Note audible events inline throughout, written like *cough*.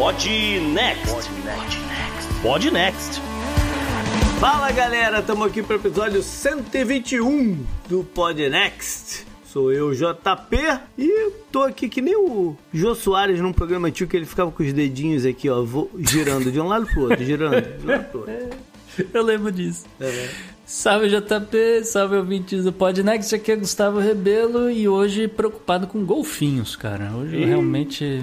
Pod Next. Pod Next. Fala galera, estamos aqui para o episódio 121 do Pod Next. Sou eu, JP, e tô aqui que nem o Jô Soares num programa antigo que ele ficava com os dedinhos aqui, ó, girando de um lado pro outro, girando de um lado pro outro. *laughs* Eu lembro disso. É. Salve JP, salve ouvintes do Podnext, aqui é Gustavo Rebelo e hoje preocupado com golfinhos, cara. Hoje e... realmente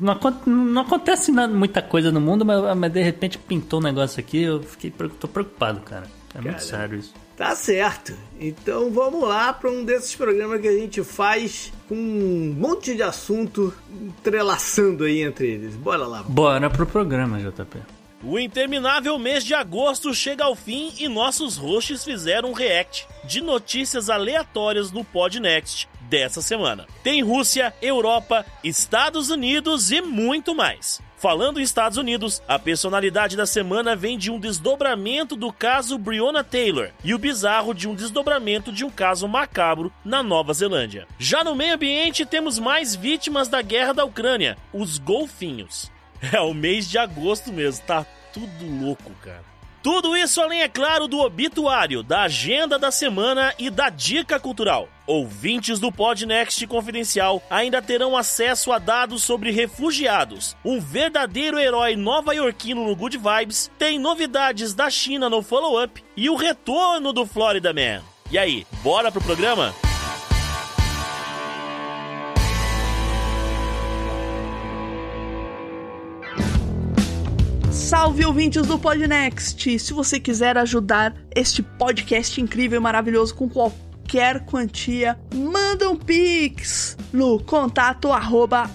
não, não acontece nada, muita coisa no mundo, mas, mas, de repente pintou um negócio aqui, eu fiquei tô preocupado, cara. É cara, muito sério isso. Tá certo. Então vamos lá para um desses programas que a gente faz com um monte de assunto entrelaçando aí entre eles. Bora lá. Bora pro programa, JP. O interminável mês de agosto chega ao fim e nossos hosts fizeram um react de notícias aleatórias no Podnext dessa semana. Tem Rússia, Europa, Estados Unidos e muito mais. Falando em Estados Unidos, a personalidade da semana vem de um desdobramento do caso Breonna Taylor e o bizarro de um desdobramento de um caso macabro na Nova Zelândia. Já no meio ambiente, temos mais vítimas da guerra da Ucrânia, os golfinhos. *laughs* É o mês de agosto mesmo, tá tudo louco, cara. Tudo isso além, é claro, do obituário, da agenda da semana e da dica cultural. Ouvintes do Podnext Confidencial ainda terão acesso a dados sobre refugiados. Um verdadeiro herói nova-iorquino no Good Vibes, tem novidades da China no follow-up e o retorno do Florida Man. E aí, bora pro programa? Salve ouvintes do Podnext! Se você quiser ajudar este podcast incrível e maravilhoso com qualquer quantia, manda um pix no contato arroba.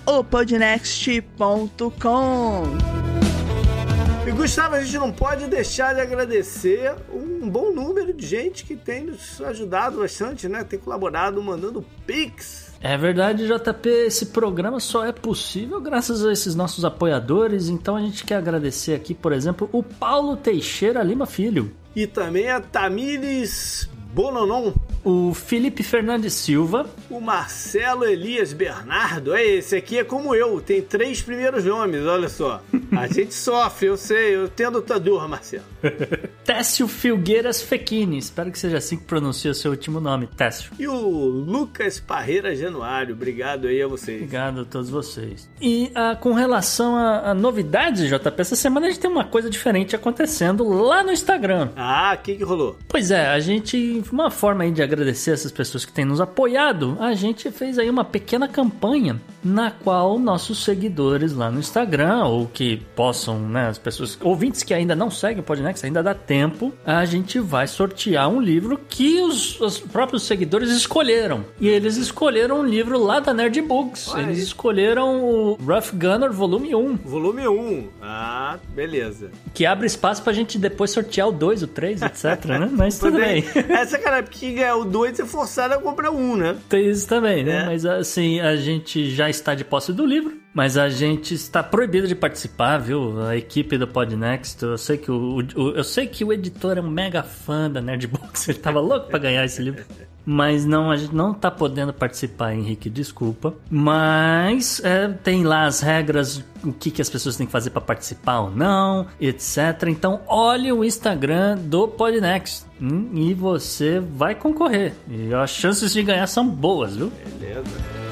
E Gustavo, a gente não pode deixar de agradecer um bom número de gente que tem nos ajudado bastante, né? Tem colaborado mandando pix é verdade, JP. Esse programa só é possível graças a esses nossos apoiadores. Então a gente quer agradecer aqui, por exemplo, o Paulo Teixeira Lima Filho. E também a Tamires Bononon. O Felipe Fernandes Silva. O Marcelo Elias Bernardo. É, esse aqui é como eu, tem três primeiros nomes, olha só. A *laughs* gente sofre, eu sei, eu tendo tua dor, Marcelo. *laughs* Técio Filgueiras Fequini. Espero que seja assim que pronuncia o seu último nome, Técio. E o Lucas Parreira Januário. Obrigado aí a vocês. Obrigado a todos vocês. E uh, com relação a, a, novidades, JP, essa semana a gente tem uma coisa diferente acontecendo lá no Instagram. Ah, o que, que rolou? Pois é, a gente. Uma forma aí de agradecer essas pessoas que têm nos apoiado, a gente fez aí uma pequena campanha na qual nossos seguidores lá no Instagram, ou que possam, né, as pessoas, ouvintes que ainda não seguem o Podnext, ainda dá tempo, a gente vai sortear um livro que os, os próprios seguidores escolheram. E eles escolheram um livro lá da Nerd Books. Eles escolheram o Rough Gunner Volume 1. Volume 1. Ah, beleza. Que abre espaço pra gente depois sortear o 2, o 3, etc, né? *laughs* Mas tudo bem. Essa, cara, porque ganhar o 2 é forçado a comprar um, né? Tem isso também, né? É. Mas assim, a gente já está de posse do livro. Mas a gente está proibido de participar, viu? A equipe do Podnext. Eu sei que o, o, eu sei que o editor é um mega fã da Nerdbox. *laughs* Ele tava louco para ganhar esse livro. Mas não, a gente não tá podendo participar, Henrique, desculpa. Mas é, tem lá as regras, o que, que as pessoas têm que fazer para participar ou não, etc. Então olhe o Instagram do Podnext hum, e você vai concorrer. E as chances de ganhar são boas, viu? Beleza.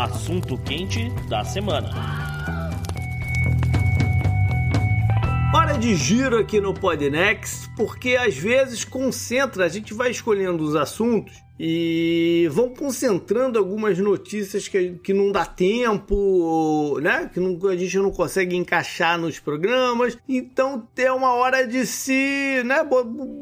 Assunto quente da semana. Hora de giro aqui no Podnext, porque às vezes concentra, a gente vai escolhendo os assuntos e vão concentrando algumas notícias que, que não dá tempo, né? Que não, a gente não consegue encaixar nos programas. Então tem uma hora de se, né?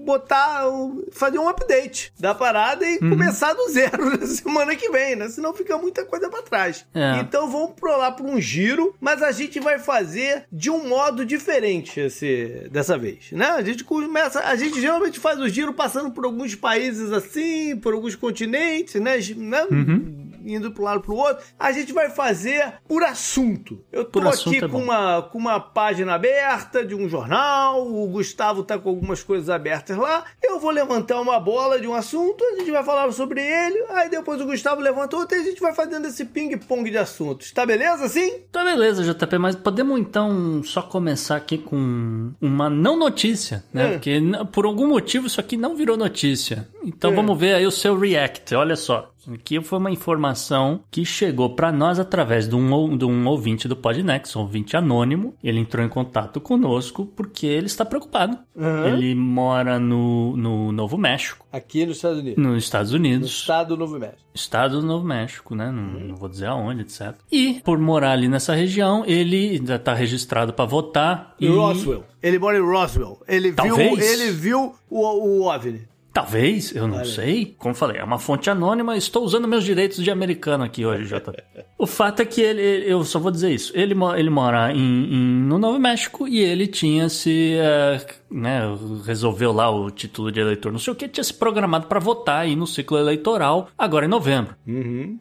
Botar, fazer um update da parada e uhum. começar do zero *laughs* na semana que vem, né? Senão fica muita coisa para trás. É. Então vamos pro lá para um giro, mas a gente vai fazer de um modo diferente esse, dessa vez, né? A gente começa, a gente geralmente faz o giro passando por alguns países assim, por alguns alguns continentes, né? né? Uhum. Indo para um lado para o outro. A gente vai fazer por assunto. Eu tô Por aqui é com, uma, com uma página aberta de um jornal, o Gustavo tá com algumas coisas abertas lá. Eu vou levantar uma bola de um assunto, a gente vai falar sobre ele, aí depois o Gustavo levanta outra e a gente vai fazendo esse ping-pong de assuntos. Tá beleza assim? Tá beleza, JP, mas podemos então só começar aqui com uma não notícia, né? É. Porque por algum motivo isso aqui não virou notícia. Então É. vamos ver aí o seu react. Olha só. Aqui foi uma informação que chegou pra nós através de um, de um ouvinte do Podnext, um ouvinte anônimo. Ele entrou em contato conosco porque ele está preocupado. Aham. Ele mora no, no Novo México, Aqui nos Estados Unidos. nos Estados No Unidos. estado do Novo México. Estado do Novo México, né? Não, não vou dizer aonde, etc. E por morar ali nessa região, ele já tá registrado pra votar. Em e Roswell. Ele mora em Roswell. Ele viu, Talvez. ele viu o, o OVNI. Talvez, eu não sei. Como falei, é uma fonte anônima. Estou usando meus direitos de americano aqui hoje, JP. *laughs* o fato é que ele, eu só vou dizer isso. Ele, ele mora em, em- no Novo México e ele tinha se, eh, né, resolveu lá o título de eleitor, não sei o que, tinha se programado para votar aí no ciclo eleitoral agora em novembro.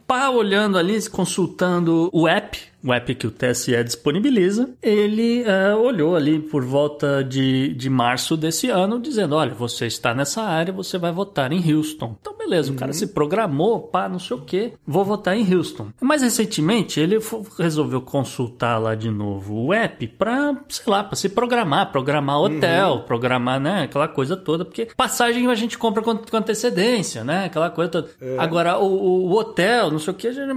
Pá, olhando ali, consultando o app, o app que o TSE disponibiliza, ele eh, olhou ali por volta de, de março desse ano, dizendo: olha, você está nessa área, você vai votar em Houston. Então, beleza, o cara se programou, pá, não sei o que, vou votar em Houston. Mais recentemente, ele resolveu consultar lá de novo o app pra, sei lá, pra se programar, programar hotel, programar, né, aquela coisa toda, porque passagem a gente compra com, com antecedência, né, aquela coisa toda. Agora, o, o- hotel, não sei o que, a gente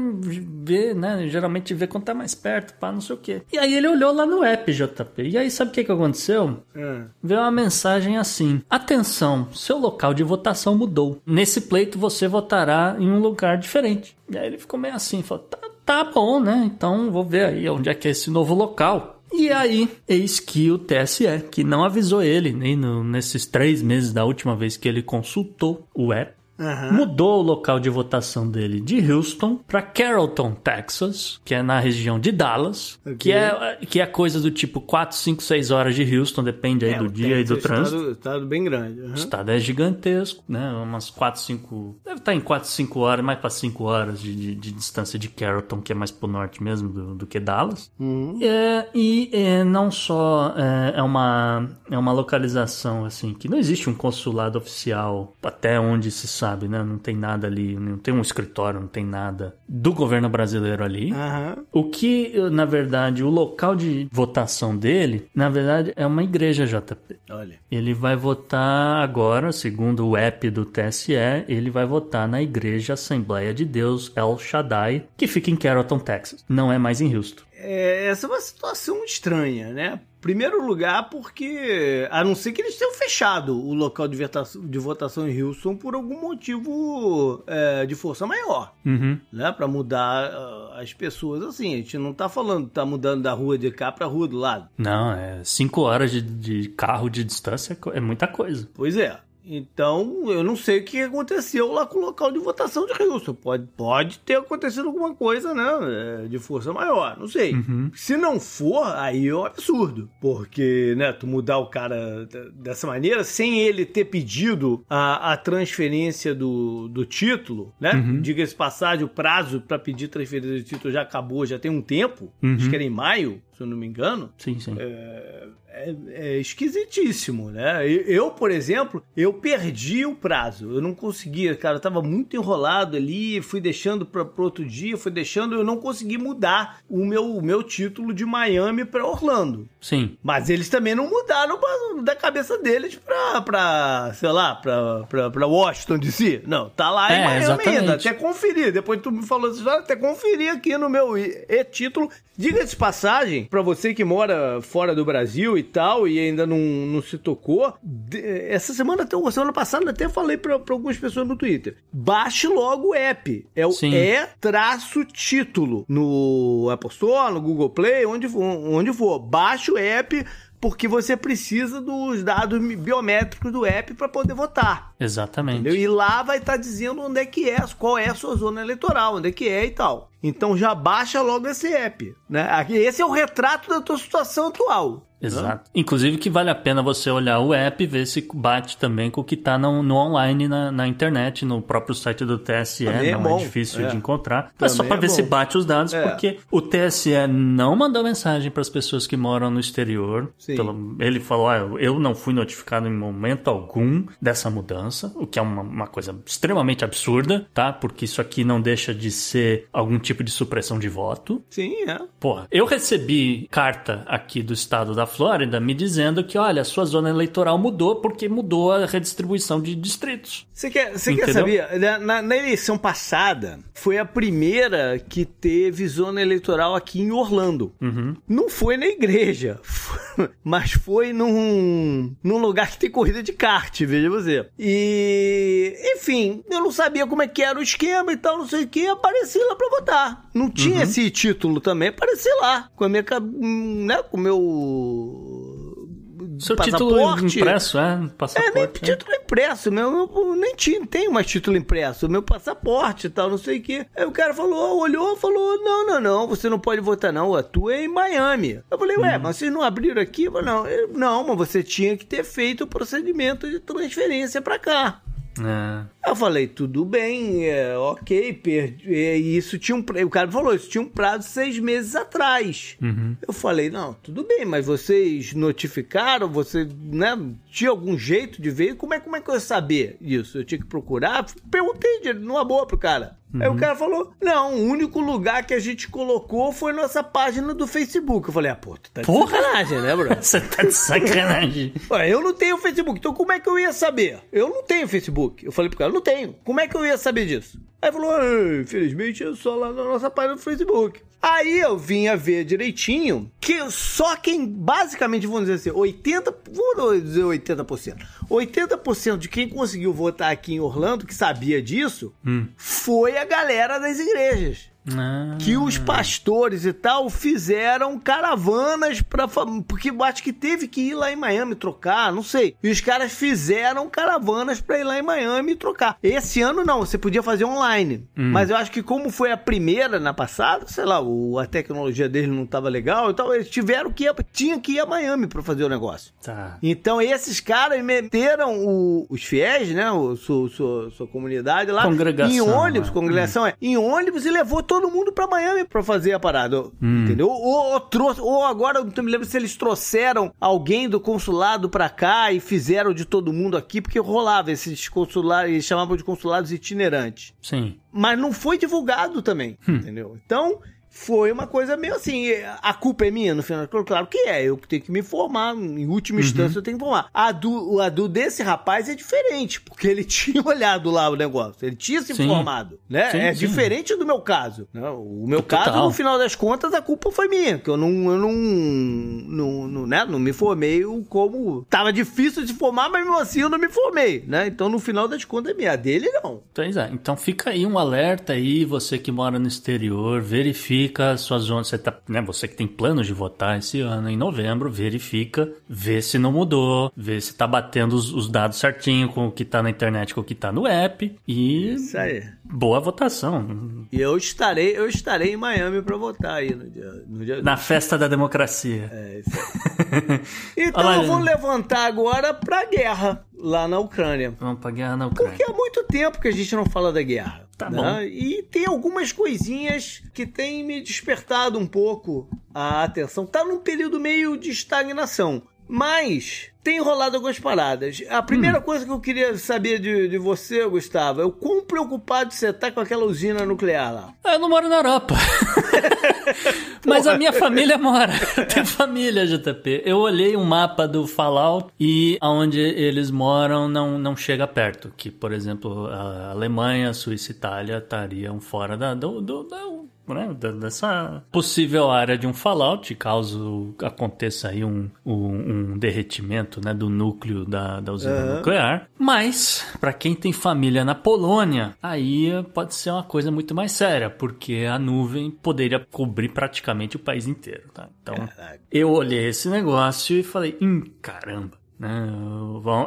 vê, né, geralmente vê quando tá mais perto, pá, não sei o que. E aí ele olhou lá no app, JP, e aí sabe o que que aconteceu? É. Veio uma mensagem assim: Atenção, seu local de votação mudou. Nesse pleito você votará em um lugar diferente. E aí ele ficou meio assim: falou, tá, tá bom, né? Então vou ver aí onde é que é esse novo local. E aí, eis que o TSE, que não avisou ele nem no- nesses três meses da última vez que ele consultou o app, Aham. mudou o local de votação dele de Houston para Carrollton, Texas, que é na região de Dallas, Ok. que é que é coisa do tipo 4, 5, 6 horas de Houston, depende aí É, do dia e do é trânsito. Estado, bem grande. aham. O estado é gigantesco, né? Umas 4, 5. Deve estar em 4, 5 horas, mais para 5 horas de, de- de distância de Carrollton, que é mais pro norte mesmo do, do que Dallas. Uhum. É, e é, não só é, é uma, é uma localização assim, que não existe um consulado oficial até onde se sabe, né? Não tem nada ali, não tem um escritório, não tem nada do governo brasileiro ali. Aham. O que, na verdade, o local de votação dele, na verdade, é uma igreja JP. Olha. Ele vai votar agora, segundo o app do TSE, ele vai votar na Igreja Assembleia de Deus El Shaddai, que fica em Carrollton, Texas. Não é mais em Houston. É, essa é uma situação estranha, né? Primeiro lugar, porque a não ser que eles tenham fechado o local de votação, de votação em Houston por algum motivo é, de força maior, Uhum. né? Pra mudar ah, as pessoas assim. A gente não tá falando, tá mudando da rua de cá pra rua do lado. Não, é cinco horas de, de carro de distância é é muita coisa. Pois é. Então, eu não sei o que aconteceu lá com o local de votação de Houston. Pode, pode ter acontecido alguma coisa, né? é, De força maior, não sei. Se não for, aí é um absurdo. Porque, né, tu mudar o cara dessa maneira, sem ele ter pedido a, a transferência do, do título, né? Diga-se de passagem, o prazo para pedir transferência do título já acabou, já tem um tempo. Acho que era em maio, se eu não me engano Sim, sim. é, é esquisitíssimo, né? Eu, por exemplo, eu perdi o prazo. Eu não conseguia, cara. Eu tava muito enrolado ali, fui deixando para pro outro dia, fui deixando, eu não consegui mudar o meu, o meu título de Miami para Orlando. Sim. Mas eles também não mudaram pra- da cabeça deles pra, pra sei lá, pra, pra, pra Washington DC. Não, tá lá em É, Miami exatamente. ainda. Até conferir. Depois tu me falou essa história, até conferir aqui no meu e-título. Diga-se de passagem, pra você que mora fora do Brasil e tal, e ainda não, não se tocou, de- essa semana, até- semana passada, até falei pra algumas pessoas no Twitter. Baixe logo o app. É o Sim. E-título no Apple Store, no Google Play, onde. Onde for. Baixe o app porque você precisa dos dados biométricos do app para poder votar. Exatamente. Entendeu? E lá vai estar dizendo onde é que é, qual é a sua zona eleitoral, onde é que é e tal. Então já baixa logo esse app, né? Esse é o retrato da tua situação atual. Exato. Inclusive que vale a pena você olhar o app e ver se bate também com o que está no, no, online, na, na, internet, no próprio site do TSE. Também não é, é difícil é. de encontrar. Mas só para é ver bom. se bate os dados, é. porque o TSE não mandou mensagem para as pessoas que moram no exterior. Pelo, ele falou: ah, eu não fui notificado em momento algum dessa mudança, o que é uma, uma coisa extremamente absurda, tá? Porque isso aqui não deixa de ser algum tipo de supressão de voto. Sim, é. Porra, eu recebi carta aqui do estado da Flórida me dizendo que, olha, sua zona eleitoral mudou porque mudou a redistribuição de distritos. Você quer, você quer saber? Na, na, eleição passada, foi a primeira que teve zona eleitoral aqui em Orlando. Uhum. Não foi na igreja, *laughs* mas foi num, num lugar que tem corrida de kart, veja você. E, enfim, eu não sabia como é que era o esquema e tal, não sei o que, apareci lá pra votar. Não tinha uhum. esse título também, apareci lá, com a minha, né, com o meu seu passaporte. título impresso, é? Passaporte, é, nem é. título impresso, meu, eu nem tinha, tenho mais título impresso, meu passaporte e tal, não sei o que. Aí o cara falou, olhou, falou, não, não, não, você não pode votar não, a tua é em Miami. Eu falei, ué, hum. mas vocês não abriram aqui? Eu falei, não, eu, não, mas você tinha que ter feito o procedimento de transferência para cá. É. Eu falei, tudo bem, é, ok, perdi. E isso tinha um. O cara falou, isso tinha um prazo de seis meses atrás. Uhum. Eu falei, não, tudo bem, mas vocês notificaram, você, né? Tinha algum jeito de ver? Como é, como é que eu ia saber isso? Eu tinha que procurar? Perguntei numa boa pro cara. Uhum. Aí o cara falou: Não, o único lugar que a gente colocou foi nossa página do Facebook. Eu falei: Ah, pô, tu tá de Porra? sacanagem, né, bro? *laughs* Você tá de sacanagem. *laughs* Ué, eu não tenho Facebook, então como é que eu ia saber? Eu não tenho Facebook. Eu falei pro cara: Não tenho. Como é que eu ia saber disso? Aí falou: ah, Infelizmente é só lá na nossa página do Facebook. Aí eu vinha ver direitinho que só quem, basicamente, vamos dizer assim, 80%, vou dizer 80%, 80% de quem conseguiu votar aqui em Orlando, que sabia disso, hum. foi a galera das igrejas. Ah. Que os pastores e tal fizeram caravanas para porque acho que teve que ir lá em Miami trocar, não sei. E os caras fizeram caravanas para ir lá em Miami trocar. Esse ano não, você podia fazer online. Hum. Mas eu acho que como foi a primeira na passada, sei lá, o, a tecnologia deles não tava legal, então eles tiveram que ir, tinha que ir a Miami para fazer o negócio. Tá. Então esses caras meteram o, os fiéis, né, o, sua, sua, sua comunidade lá em ônibus, né? congregação hum. é, em ônibus e levou todo mundo pra Miami pra fazer a parada. Hum. Entendeu? Ou, ou, trouxe, ou agora, eu não me lembro se eles trouxeram alguém do consulado pra cá e fizeram de todo mundo aqui, porque rolava esses consulados, eles chamavam de consulados itinerantes. Sim. Mas não foi divulgado também, hum. entendeu? Então, foi uma coisa meio assim, a culpa é minha no final. Claro que é, eu tenho que me informar, em última uhum. instância eu tenho que informar. A do, a do desse rapaz é diferente, porque ele *laughs* tinha olhado lá o negócio, ele tinha se sim. informado, né? Sim, é sim. diferente do meu caso. Né? O meu Total. caso, no final das contas, a culpa foi minha, que eu não, eu não, não, não, né? não me formei como... Tava difícil de formar, mas mesmo assim eu não me formei, né? Então, no final das contas, é minha. A dele, não. Pois é. Então, fica aí um alerta aí, você que mora no exterior, verifique verifica sua zona, você, tá, né, você que tem planos de votar esse ano, em novembro, verifica, vê se não mudou, vê se tá batendo os, os dados certinho com o que tá na internet, com o que tá no app e... Isso aí. Boa votação. E eu estarei, eu estarei em Miami para votar aí no dia, no dia Na festa da democracia. É, *laughs* isso aí. então Olá, eu vou levantar agora pra guerra lá na Ucrânia. Vamos pra guerra na Ucrânia. Porque há muito tempo que a gente não fala da guerra. Tá né? bom. E tem algumas coisinhas que têm me despertado um pouco a atenção. Tá num período meio de estagnação. Mas tem rolado algumas paradas. A primeira hum. coisa que eu queria saber de, de você, Gustavo, é o quão preocupado você tá com aquela usina nuclear lá. Eu não moro na Europa. *laughs* Mas a minha família mora. *laughs* Tem família, JP. Eu olhei um mapa do Fallout e aonde eles moram não, não chega perto. Que, por exemplo, a Alemanha, a Suíça e Itália estariam fora da, do, do, do né, dessa possível área de um fallout, caso aconteça aí um, um, um derretimento né, do núcleo da, da usina uhum. nuclear. Mas, para quem tem família na Polônia, aí pode ser uma coisa muito mais séria, porque a nuvem poderia cobrir praticamente o país inteiro. Tá? Então, Caraca. eu olhei esse negócio e falei, hum, caramba, né,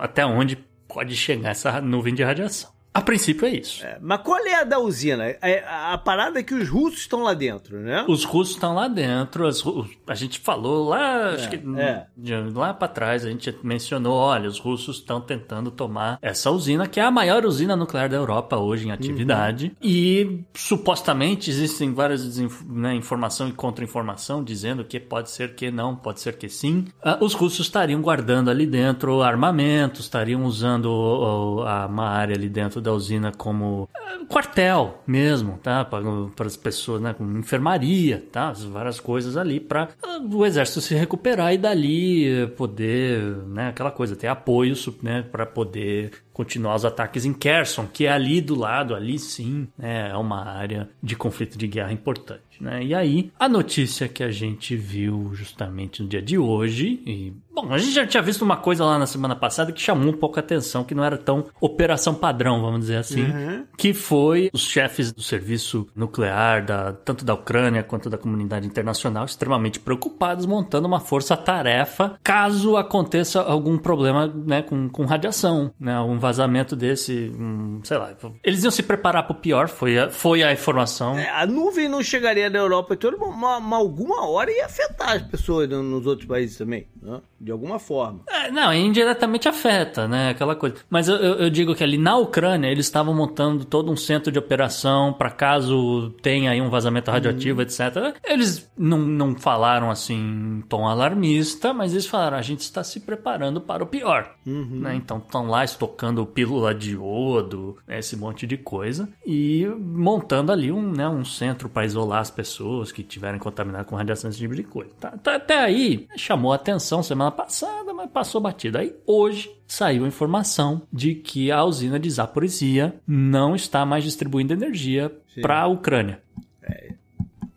até onde pode chegar essa nuvem de radiação? A princípio é isso. É, mas qual é a da usina? É, a, a, parada é que os russos estão lá dentro, né? Os russos estão lá dentro. As, a gente falou lá, é, acho que é. lá para trás, a gente mencionou, olha, os russos estão tentando tomar essa usina, que é a maior usina nuclear da Europa hoje em atividade. Uhum. E supostamente existem várias né, informação e contra-informação dizendo que pode ser que não, pode ser que sim. Uh, os russos estariam guardando ali dentro armamentos, estariam usando uma área ali dentro da usina como uh, quartel mesmo, tá? Para as pessoas, né? Enfermaria, tá? Várias coisas ali para uh, o exército se recuperar e dali poder, né? Aquela coisa, ter apoio, né? Para poder continuar os ataques em Kherson, que é ali do lado, ali sim, né, é uma área de conflito de guerra importante. Né? E aí, a notícia que a gente viu justamente no dia de hoje, e Bom, a gente já tinha visto uma coisa lá na semana passada que chamou um pouco a atenção, que não era tão operação padrão, vamos dizer assim, uhum. que foi os chefes do serviço nuclear, da, tanto da Ucrânia quanto da comunidade internacional, extremamente preocupados, montando uma força-tarefa caso aconteça algum problema né, com, com radiação, né, um vazamento desse, um, sei lá. Eles iam se preparar para o pior, foi a, foi a informação. É, a nuvem não chegaria na Europa toda, mas alguma hora ia afetar as pessoas nos outros países também, né? de alguma forma. É, não, indiretamente afeta, né? Aquela coisa. Mas eu, eu, digo que ali na Ucrânia eles estavam montando todo um centro de operação para caso tenha aí um vazamento radioativo, uhum. etc. Eles não, não falaram assim em tom alarmista, mas eles falaram: a gente está se preparando para o pior. Uhum. Né? Então estão lá estocando pílula de iodo, né? esse monte de coisa, e montando ali um, né, um centro para isolar as pessoas que tiverem contaminadas com radiação, esse tipo de coisa. Tá, tá, até aí chamou a atenção semana passada, mas passou batido. Aí hoje saiu a informação de que a usina de Zaporizhia não está mais distribuindo energia para a Ucrânia. É.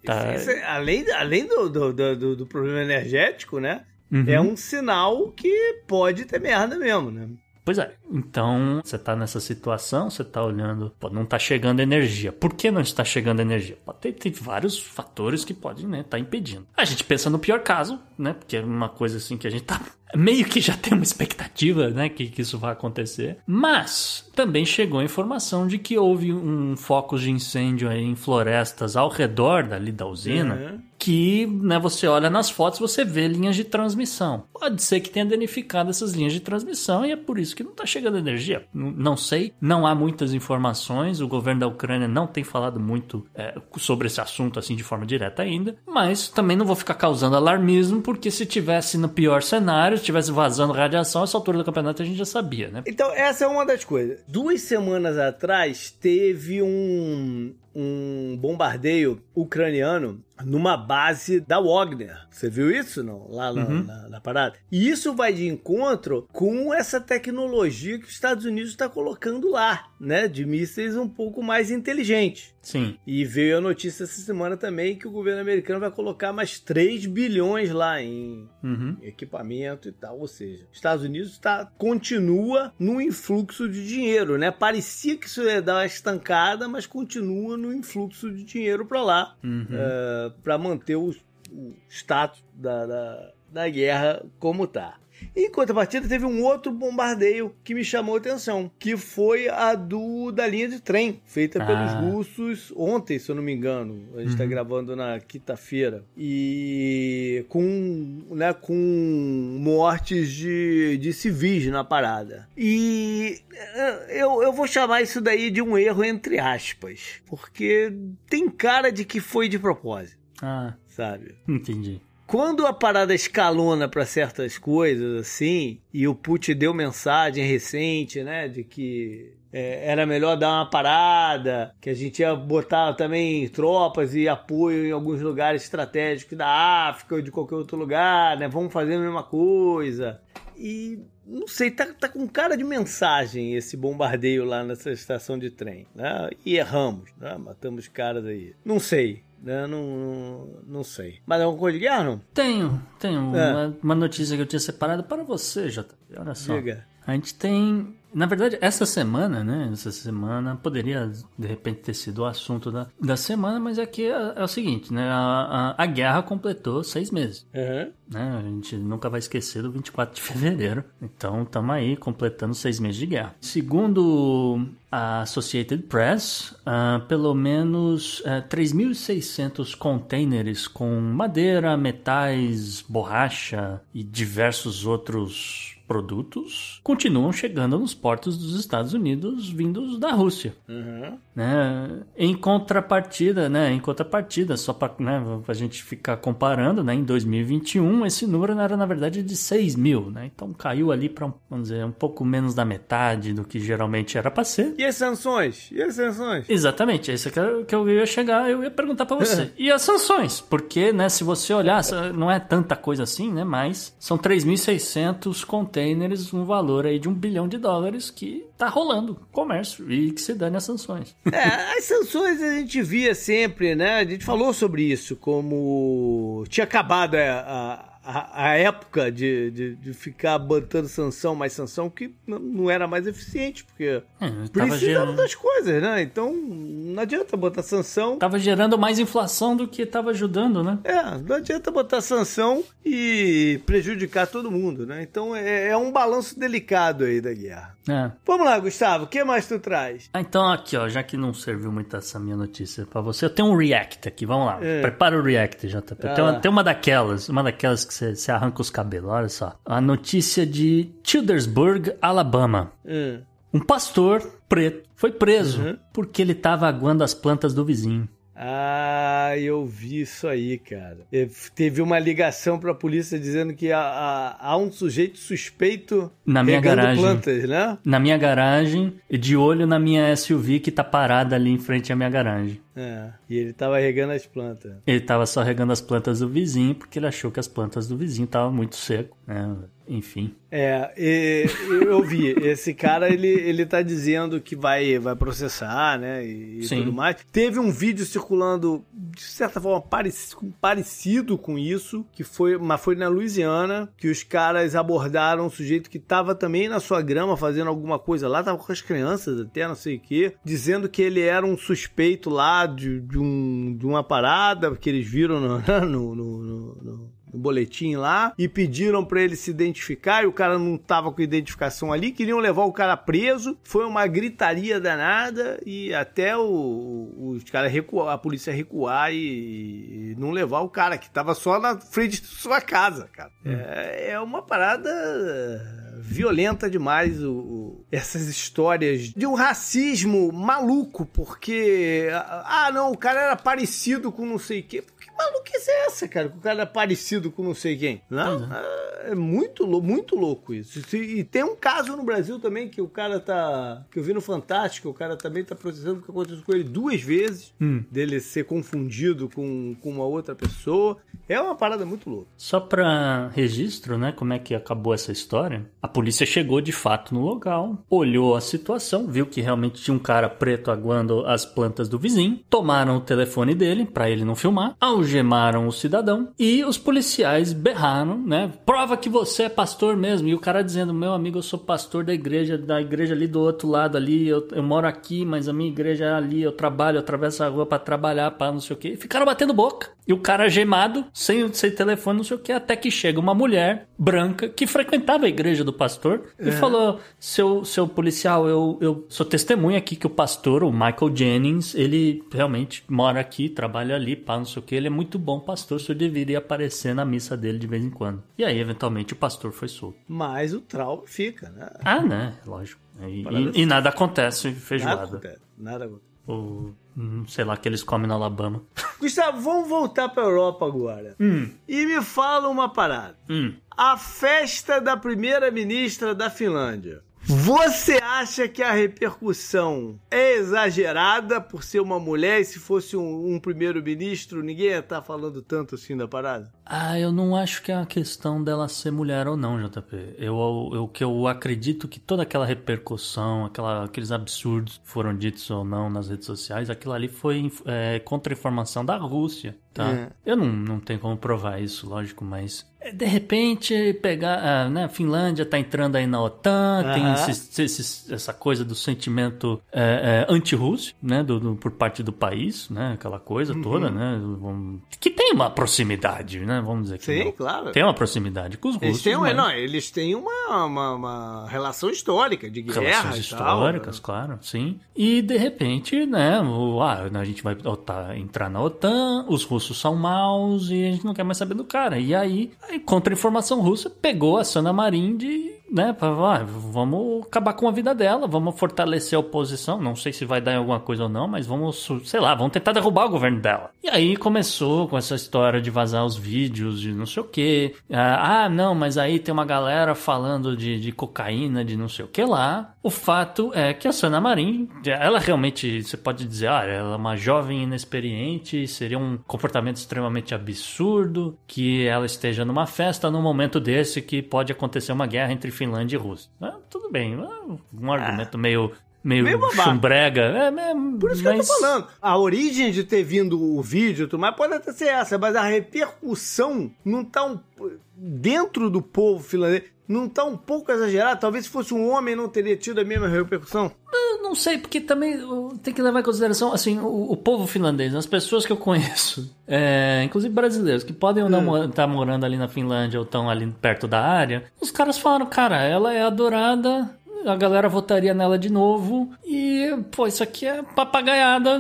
Tá. Isso, isso, além além do, do, do, do, problema energético, né? Uhum. É um sinal que pode ter merda mesmo, né? Pois é. Então, você está nessa situação, você está olhando, pô, não está chegando energia. Por que não está chegando energia? Pode ter, ter vários fatores que podem estar né, tá impedindo. A gente pensa no pior caso, né? Porque é uma coisa assim que a gente tá *laughs* meio que já tem uma expectativa, né, que, que isso vai acontecer. Mas também chegou a informação de que houve um foco de incêndio em florestas ao redor dali da usina. Uhum que né, você olha nas fotos você vê linhas de transmissão. Pode ser que tenha danificado essas linhas de transmissão e é por isso que não está chegando energia. Não sei, não há muitas informações. O governo da Ucrânia não tem falado muito é, sobre esse assunto assim de forma direta ainda. Mas também não vou ficar causando alarmismo, porque se tivesse no pior cenário, se tivesse vazando radiação, essa altura do campeonato a gente já sabia, né? Então, essa é uma das coisas. Duas semanas atrás teve um, um bombardeio ucraniano numa base da Wagner. Você viu isso não? Lá na, uhum. na, na, parada. E isso vai de encontro com essa tecnologia que os Estados Unidos está colocando lá, né? De mísseis um pouco mais inteligentes. Sim. E veio a notícia essa semana também que o governo americano vai colocar mais 3 bilhões lá em uhum. equipamento e tal. Ou seja, os Estados Unidos tá, continua no influxo de dinheiro, né? Parecia que isso ia dar uma estancada, mas continua no influxo de dinheiro para lá. Uhum. Uh, para manter o, o status da, da, da guerra como tá. Em contrapartida, teve um outro bombardeio que me chamou a atenção, que foi a do da linha de trem, feita ah. pelos russos ontem, se eu não me engano. A gente está uhum. gravando na quinta-feira. E com, né, com mortes de, de civis na parada. E eh, eu, eu vou chamar isso daí de um erro entre aspas, porque tem cara de que foi de propósito. Ah. Sabe? Entendi. Quando a parada escalona para certas coisas assim, e o Putin deu mensagem recente, né, de que é, era melhor dar uma parada, que a gente ia botar também tropas e apoio em alguns lugares estratégicos da África ou de qualquer outro lugar, né? Vamos fazer a mesma coisa. E não sei, tá, tá com cara de mensagem esse bombardeio lá nessa estação de trem, né? E erramos, né? Matamos caras aí. Não sei. Eu não, não, não sei. Mas é alguma coisa de guerra, não? Tenho, tenho. É. Uma, uma, notícia que eu tinha separado para você, JP. Olha só. Diga. A gente tem na verdade, essa semana, né? Essa semana poderia, de repente, ter sido o assunto da, da semana, mas aqui é, é o seguinte, né? A, a, a, guerra completou seis meses. Uhum. Né? A gente nunca vai esquecer do 24 de *laughs* fevereiro. Então, estamos aí completando seis meses de guerra. Segundo a Associated Press, uh, pelo menos uh, 3.600 containers com madeira, metais, borracha e diversos outros produtos continuam chegando nos portos dos Estados Unidos vindos da Rússia. Uhum. Né? Em contrapartida, né? Em contrapartida, só para né, a gente ficar comparando, né? Em 2021 esse número era na verdade de 6 mil, né? Então caiu ali para vamos dizer um pouco menos da metade do que geralmente era para ser. E as sanções? E as sanções? Exatamente, é isso que eu, que eu ia chegar, eu ia perguntar para você. *laughs* e as sanções? Porque, né? Se você olhar, não é tanta coisa assim, né? Mas são 3.600 containers containers um valor aí de um bilhão de dólares que tá rolando comércio e que se dane as sanções. É, as sanções a gente via sempre, né? A gente falou sobre isso, como tinha acabado a, a a, a época de, de, de, ficar botando sanção mais sanção que não era mais eficiente, porque é, precisava gerando... das coisas, né? Então não adianta botar sanção. Tava gerando mais inflação do que tava ajudando, né? É, não adianta botar sanção e prejudicar todo mundo, né? Então é, é um balanço delicado aí da guerra. É. Vamos lá, Gustavo, o que mais tu traz? Ah, então aqui, ó, já que não serviu muito essa minha notícia para você, eu tenho um react aqui, vamos lá. É. Prepara o react, JP. Ah. Tem, uma, tem uma daquelas, uma daquelas que você arranca os cabelos, olha só. A notícia de Childersburg, Alabama. Hum. Um pastor preto foi preso uhum. porque ele estava aguando as plantas do vizinho. Ah, eu vi isso aí, cara. Teve uma ligação para a polícia dizendo que há, há, um sujeito suspeito na minha garagem, plantas, né? Na minha garagem, de olho na minha SUV que tá parada ali em frente à minha garagem. É, e ele tava regando as plantas. Ele tava só regando as plantas do vizinho porque ele achou que as plantas do vizinho estavam muito seco, né? Enfim. É, e, eu vi. Esse cara, ele, ele tá dizendo que vai, vai processar, né? E, e tudo mais. Teve um vídeo circulando, de certa forma, parecido, parecido com isso, que foi, mas foi na Louisiana, que os caras abordaram um sujeito que tava também na sua grama fazendo alguma coisa lá, tava com as crianças até, não sei o quê, dizendo que ele era um suspeito lá de, de, um, de uma parada que eles viram no, *laughs* no, no, no no boletim lá e pediram para ele se identificar e o cara não tava com identificação ali, queriam levar o cara preso. Foi uma gritaria danada e até o, os caras recuar, a polícia recuar e, e, não levar o cara que tava só na frente de sua casa, cara. Hum. É, é uma parada violenta demais o, o, essas histórias de um racismo maluco, porque ah não, o cara era parecido com não sei o quê maluquice é essa, cara? Que o cara é parecido com não sei quem. Não, uhum. é muito, muito louco isso. E tem um caso no Brasil também que o cara tá. que eu vi no Fantástico, o cara também tá processando porque aconteceu com ele duas vezes, hum. dele ser confundido com, com uma outra pessoa. É uma parada muito louca. Só pra registro, né? Como é que acabou essa história? A polícia chegou de fato no local, olhou a situação, viu que realmente tinha um cara preto aguando as plantas do vizinho, tomaram o telefone dele para ele não filmar, algemaram o cidadão e os policiais berraram, né? Prova que você é pastor mesmo. E o cara dizendo: Meu amigo, eu sou pastor da igreja, da igreja ali do outro lado ali. Eu, eu moro aqui, mas a minha igreja é ali. Eu trabalho, eu atravesso a rua para trabalhar, para não sei o que. E ficaram batendo boca. E o cara gemado, sem, sem telefone, não sei o que, até que chega uma mulher branca que frequentava a igreja do pastor e é. falou: seu, seu policial, eu, eu sou testemunha aqui que o pastor, o Michael Jennings, ele realmente mora aqui, trabalha ali, pá, não sei o que. Ele é muito bom pastor, o senhor deveria aparecer na missa dele de vez em quando. E aí, eventualmente, o pastor foi solto. Mas o trauma fica, né? Ah, né? Lógico. E, e, e nada acontece feijoada. Nada acontece. Nada acontece. O, hum, sei lá, que eles comem na Alabama. *laughs* Gustavo, vamos voltar pra Europa agora. Hum. E me fala uma parada. Hum. A festa da primeira-ministra da Finlândia. Você acha que a repercussão é exagerada por ser uma mulher e se fosse um, um primeiro-ministro, ninguém ia estar tá falando tanto assim da parada? Ah, eu não acho que é uma questão dela ser mulher ou não, JP. Eu, eu que eu acredito que toda aquela repercussão, aquela, aqueles absurdos foram ditos ou não nas redes sociais, aquilo ali foi é, contra-informação da Rússia, tá? É. Eu não, não tenho como provar isso, lógico, mas de repente pegar, ah, né, a Finlândia está entrando aí na OTAN, uhum. tem esse, esse, essa coisa do sentimento é, é, anti-russo, né, do, do, por parte do país, né, aquela coisa uhum. toda, né, que tem uma proximidade, né, vamos dizer que Sim, não. claro. Tem uma proximidade com os eles russos. Têm, mas... não, eles têm uma, uma, uma, relação histórica de guerra Relações históricas, tal. claro, sim. E de repente, né, o, ah, a gente vai entrar na OTAN, os russos são maus e a gente não quer mais saber do cara. E aí, aí contra-informação russa pegou a Sana Marin de né, pra, ah, vamos acabar com a vida dela, vamos fortalecer a oposição, não sei se vai dar em alguma coisa ou não, mas vamos, sei lá, vamos tentar derrubar o governo dela. E aí começou com essa história de vazar os vídeos de não sei o que, ah, ah, não, mas aí tem uma galera falando de, de cocaína, de não sei o que lá. O fato é que a Sana Marin, ela realmente, você pode dizer, ah, ela é uma jovem inexperiente, seria um comportamento extremamente absurdo que ela esteja numa festa num momento desse que pode acontecer uma guerra entre Finlândia e Rússia. Ah, tudo bem, ah, um argumento meio meio, meio chumbrega. É, é, Por isso mas... que eu tô falando. A origem de ter vindo o vídeo, mas pode até ser essa, mas a repercussão não tá um, dentro do povo finlandês não tá um pouco exagerado? Talvez se fosse um homem não teria tido a mesma repercussão? Eu não sei, porque também tem que levar em consideração, assim, o, o povo finlandês, as pessoas que eu conheço, *laughs* é, inclusive brasileiros, que podem estar hum. tá morando ali na Finlândia ou estão ali perto da área, os caras falaram, cara, ela é adorada, a galera votaria nela de novo. E, pô, isso aqui é papagaiada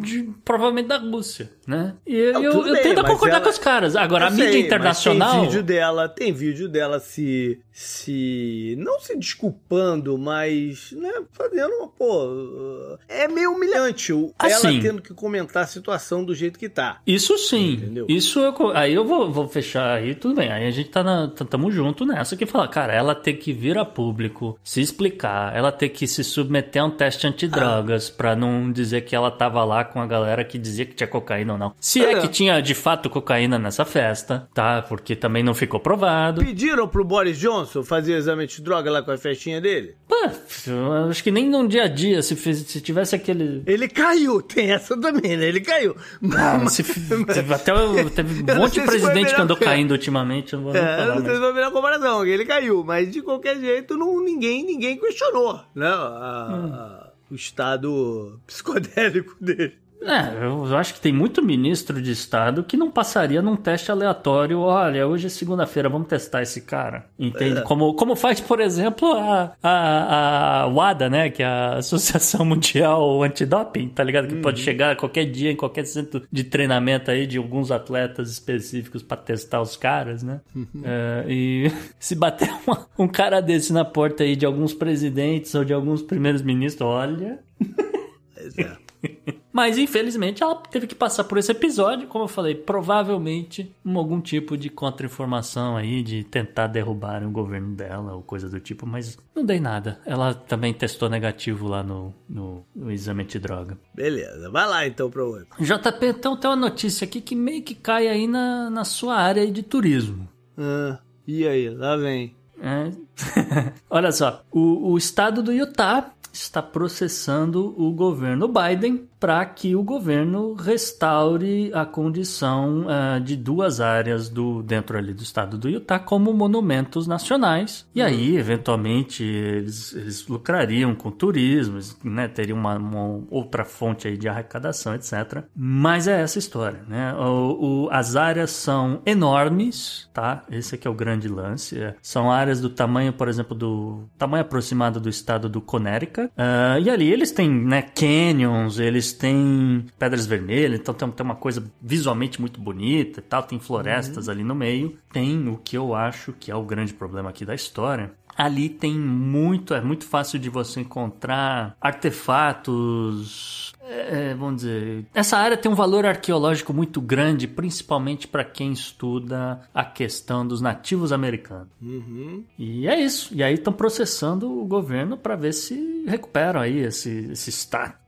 de, provavelmente da Rússia, né? E eu, eu, eu tento concordar ela... com os caras. Agora, eu a mídia internacional. Tem vídeo dela, tem vídeo dela se. Se. não se desculpando, mas. né, fazendo uma, pô. É meio humilhante assim, ela tendo que comentar a situação do jeito que tá. Isso sim. Entendeu? Isso eu, aí eu vou, vou fechar aí, tudo bem. Aí a gente tá na, tamo junto nessa que fala, cara, ela tem que vir a público, se explicar, ela tem que se submeter a um teste antidrogas ah. para não dizer que ela tava lá com a galera que dizia que tinha cocaína ou não. Se é, é que tinha de fato cocaína nessa festa, tá? Porque também não ficou provado. Pediram pro Boris Johnson fazer exame de droga lá com a festinha dele? Pô, acho que nem num dia a dia, se, fez, se tivesse aquele. Ele caiu, tem essa também, né? Ele caiu. Ah, mas, se, até teve um monte de presidente que andou caindo ultimamente. Eu não vou é, falar, não sei se foi a melhor comparação, ele caiu, mas de qualquer jeito não, ninguém, ninguém questionou, né? A, hum. a, o estado *laughs* psicodélico dele. É, eu acho que tem muito ministro de Estado que não passaria num teste aleatório. Olha, hoje é segunda-feira, vamos testar esse cara. Entende? É. Como, como faz, por exemplo, a, a, a WADA, né? Que é a Associação *laughs* Mundial Antidoping, tá ligado? Que uhum. pode chegar qualquer dia em qualquer centro de treinamento aí de alguns atletas específicos para testar os caras, né? Uhum. É, e *laughs* se bater uma, um cara desse na porta aí de alguns presidentes ou de alguns primeiros ministros, olha. Exato. *laughs* Mas infelizmente ela teve que passar por esse episódio, como eu falei, provavelmente um, algum tipo de contra-informação aí de tentar derrubar o governo dela ou coisa do tipo, mas não dei nada. Ela também testou negativo lá no, no, no exame de droga. Beleza, vai lá então pro outro. JP, então tem uma notícia aqui que meio que cai aí na, na sua área de turismo. Ah, e aí, lá vem. É. *laughs* Olha só, o, o estado do Utah está processando o governo Biden para que o governo restaure a condição uh, de duas áreas do dentro ali do estado do Utah como monumentos nacionais. E aí, eventualmente, eles, eles lucrariam com turismo, né? Teriam uma, uma, outra fonte aí de arrecadação, etc. Mas é essa história, né? O, o, as áreas são enormes, tá? Esse aqui é o grande lance. É. São áreas do tamanho, por exemplo, do tamanho aproximado do estado do Connecticut. Uh, e ali eles têm, né, canyons, eles tem pedras vermelhas, então tem, tem uma coisa visualmente muito bonita e tal, tem florestas uhum. ali no meio. Tem o que eu acho que é o grande problema aqui da história, ali tem muito, é muito fácil de você encontrar artefatos. É, é vamos dizer, essa área tem um valor arqueológico muito grande, principalmente para quem estuda a questão dos nativos americanos. Uhum. E é isso. E aí estão processando o governo para ver se recuperam aí esse, esse status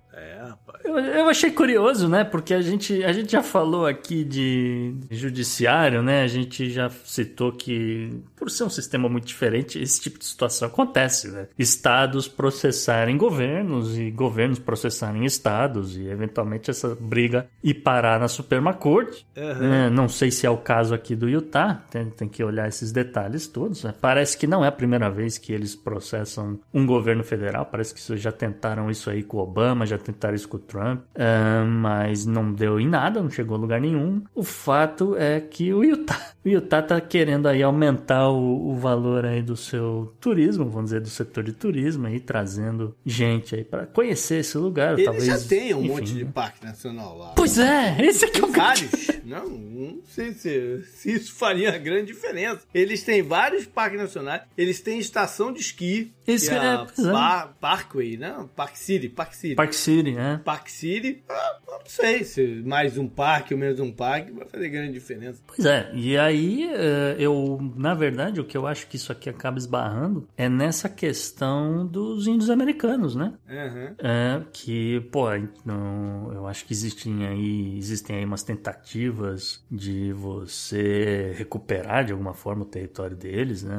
Eu, eu, achei curioso, né? Porque a gente, a gente já falou aqui de judiciário, né? A gente já citou que, por ser um sistema muito diferente, esse tipo de situação acontece, né? Estados processarem governos e governos processarem estados e, eventualmente, essa briga ir parar na Suprema Corte. Uhum. não sei se é o caso aqui do Utah, tem, tem que olhar esses detalhes todos. Né? Parece que não é a primeira vez que eles processam um governo federal, parece que já tentaram isso aí com o Obama, já tentaram isso com o Trump, uh, mas não deu em nada, não chegou a lugar nenhum. O fato é que o Utah, *laughs* o Utah tá querendo aí aumentar o, o valor aí do seu turismo, vamos dizer, do setor de turismo aí, trazendo gente aí para conhecer esse lugar. Eles talvez, já tem um enfim, monte de parque nacional lá. Pois é, *laughs* esse aqui é o vários. Não, não sei se, se isso faria grande diferença. Eles têm vários parques nacionais, eles têm estação de esqui, isso é, é, é. Parkway, né? Park City, Park City. Park City, né? Park City, ah, não sei se mais um parque ou menos um parque vai fazer grande diferença. Pois é, e aí eh, eu, na verdade, o que eu acho que isso aqui acaba esbarrando é nessa questão dos índios americanos, né? Uhum. É, que, pô, eu acho que existem aí, existem aí umas tentativas de você recuperar de alguma forma o território deles, né?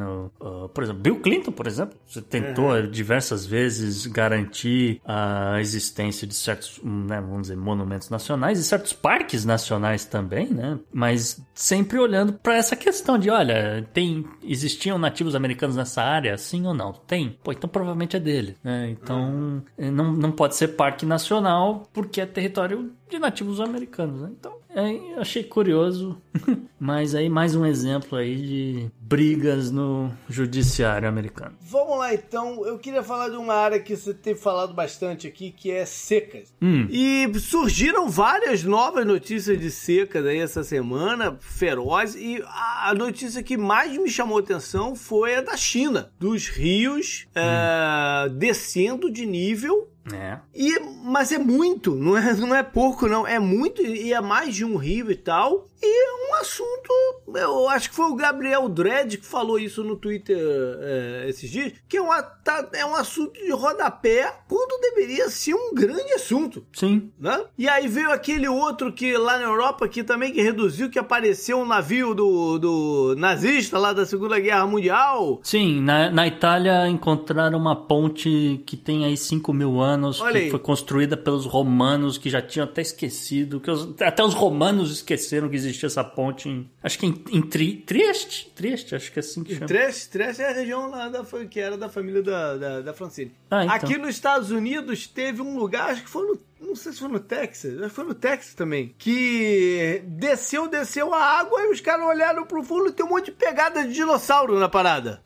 Por exemplo, Bill Clinton, por exemplo, você tentou uhum. diversas vezes garantir a existência de certos, né, vamos dizer, monumentos nacionais e certos parques nacionais também, né? Mas sempre olhando para essa questão de, olha, tem existiam nativos americanos nessa área, sim ou não? Tem. Pô, então provavelmente é dele, né? Então não, não pode ser parque nacional porque é território de nativos americanos, né? Então, é, achei curioso, *laughs* mas aí mais um exemplo aí de brigas no judiciário americano. Vamos lá então, eu queria falar de uma área que você tem falado bastante aqui, que é secas. Hum. E surgiram várias novas notícias de secas aí essa semana, feroz, e a notícia que mais me chamou atenção foi a da China, dos rios hum. é, descendo de nível é. E, mas é muito, não é, não é pouco, não. É muito e é mais de um rio e tal. E é um assunto. Eu acho que foi o Gabriel Dredd que falou isso no Twitter é, esses dias. Que é, uma, tá, é um assunto de rodapé quando deveria ser um grande assunto. Sim. Né? E aí veio aquele outro que lá na Europa que também que reduziu, que apareceu um navio do, do nazista lá da Segunda Guerra Mundial. Sim, na, na Itália encontraram uma ponte que tem aí 5 mil anos, Olha que aí. foi construída pelos romanos, que já tinham até esquecido, que os, até os romanos esqueceram que existia existia essa ponte em. Acho que em, em Tri, Trieste? Trieste, acho que é assim que chama. Trieste, Trieste é a região lá da, que era da família da, da, da Francine. Ah, então. Aqui nos Estados Unidos teve um lugar, acho que foi no não sei se foi no Texas, acho que foi no Texas também, que desceu, desceu a água e os caras olharam pro fundo e tem um monte de pegada de dinossauro na parada.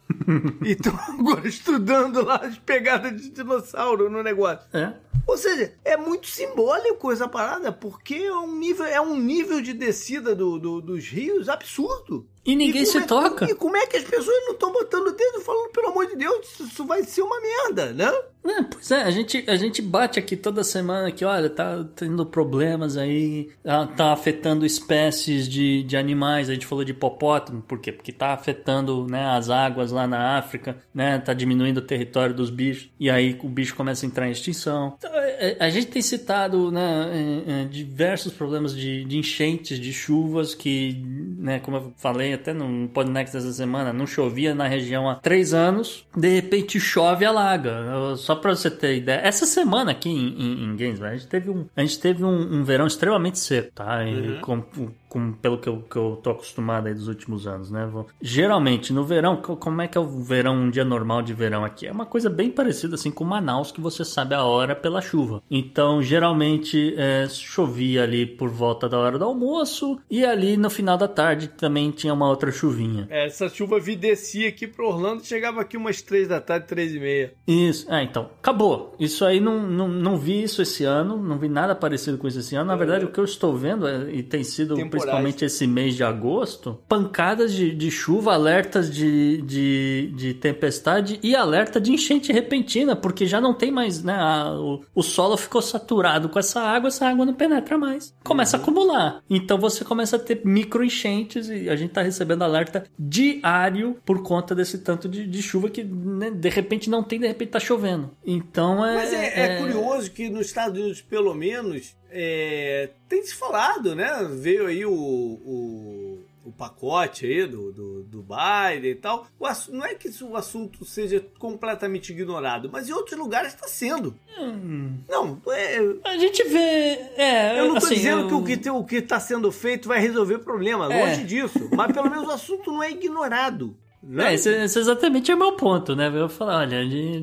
E estão agora estudando lá as pegadas de dinossauro no negócio. É. Ou seja, é muito simbólico essa parada, porque é um nível, é um nível de descida do, do dos rios absurdo. E ninguém e se é, toca. E como é que as pessoas não estão botando o dedo falando, pelo amor de Deus, isso vai ser uma merda, né? É, pois é, a gente, a gente bate aqui toda semana que, olha, tá tendo problemas aí, tá, tá afetando espécies de, de animais. A gente falou de hipopótamo, por quê? Porque tá afetando né, as águas lá na África, né? Tá diminuindo o território dos bichos, e aí o bicho começa a entrar em extinção. Então, é, é, a gente tem citado né, diversos problemas de, de enchentes, de chuvas, que, né, como eu falei até no Podnext essa semana, não chovia na região há três anos, de repente chove e alaga. Só pra você ter ideia, essa semana aqui em, em, em Gainesville, a gente teve um, a gente teve um, um verão extremamente seco, tá? E uhum. com, com, pelo que eu, que eu tô acostumado aí dos últimos anos, né? Geralmente, no verão, como é que é o verão, um dia normal de verão aqui? É uma coisa bem parecida assim com Manaus, que você sabe a hora pela chuva. Então, geralmente, é, chovia ali por volta da hora do almoço e ali no final da tarde também tinha uma outra chuvinha. É, essa chuva vi descia aqui pro Orlando chegava aqui umas três da tarde, três e meia. Isso, é, então, acabou. Isso aí, não, não, não vi isso esse ano, não vi nada parecido com isso esse ano. Na verdade, o que eu estou vendo é, e tem sido... principalmente esse mês de agosto, pancadas de, de chuva, alertas de, de, de, tempestade e alerta de enchente repentina, porque já não tem mais, né? A, o, o solo ficou saturado com essa água, essa água não penetra mais. Começa uhum. a acumular. Então você começa a ter micro enchentes e a gente tá recebendo alerta diário por conta desse tanto de, de chuva que né, de repente não tem, de repente tá chovendo. Então é. Mas é, é, é curioso que nos Estados Unidos, pelo menos, é, tem se falado, né? Veio aí o, o, o pacote aí do, do, do, Biden e tal. O, não é que o assunto seja completamente ignorado, mas em outros lugares está sendo. Hum. Não, é, a gente vê. É, eu não estou assim, dizendo eu... que o que está sendo feito vai resolver o problema, é. longe disso. Mas pelo menos o assunto não é ignorado. É, esse, esse, exatamente é o meu ponto, né? Eu falar, olha,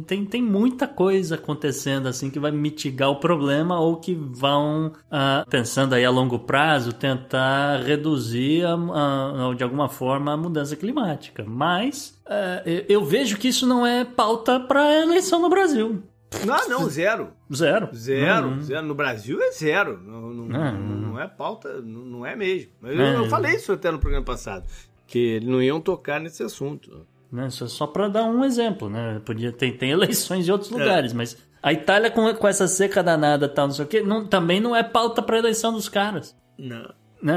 tem, tem muita coisa acontecendo assim que vai mitigar o problema ou que vão, uh, pensando aí a longo prazo, tentar reduzir a, a, de alguma forma a mudança climática. Mas uh, eu vejo que isso não é pauta para a eleição no Brasil. Não, não, zero. Zero. Zero, uhum. zero. No Brasil é zero. Não, não, não, não é pauta, não é mesmo. Eu, é. eu falei isso até no programa passado que não iam tocar nesse assunto. Né? Só, só para dar um exemplo, né? Podia ter tem eleições em outros é. lugares, mas a Itália com, com essa seca danada tal, não sei o quê, não, também não é pauta para eleição dos caras. Não. Né?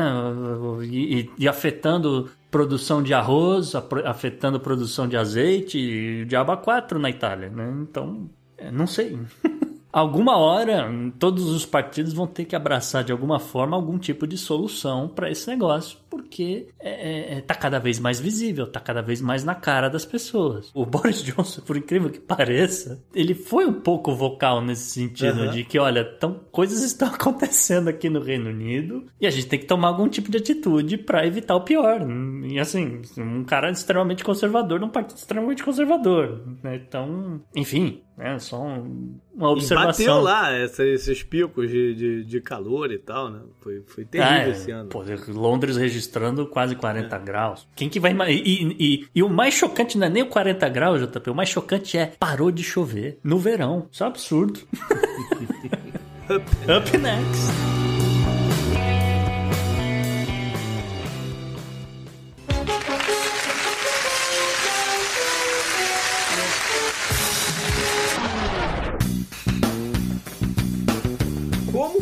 E, e, afetando produção de arroz, afetando produção de azeite e de aba 4 na Itália, né? Então, é, não sei. *laughs* alguma hora todos os partidos vão ter que abraçar de alguma forma algum tipo de solução para esse negócio, porque é, é, é, tá cada vez mais visível, tá cada vez mais na cara das pessoas. O *laughs* Boris Johnson, por incrível que pareça, ele foi um pouco vocal nesse sentido uhum. de que, olha, tão, coisas *laughs* estão acontecendo aqui no Reino Unido e a gente tem que tomar algum tipo de atitude para evitar o pior. E assim, um cara extremamente conservador num partido extremamente conservador. Né? Então, enfim, é só um, uma observação. E bateu lá essa, esses picos de, de, de, calor e tal, né? Foi, foi terrível ah, é, esse ano. Pô, Londres registrando quase 40 é. graus. Quem que vai. E, e, e, o mais chocante não é nem o 40 graus, JP. O mais chocante é parou de chover no verão. Isso é um absurdo. *laughs* Up next.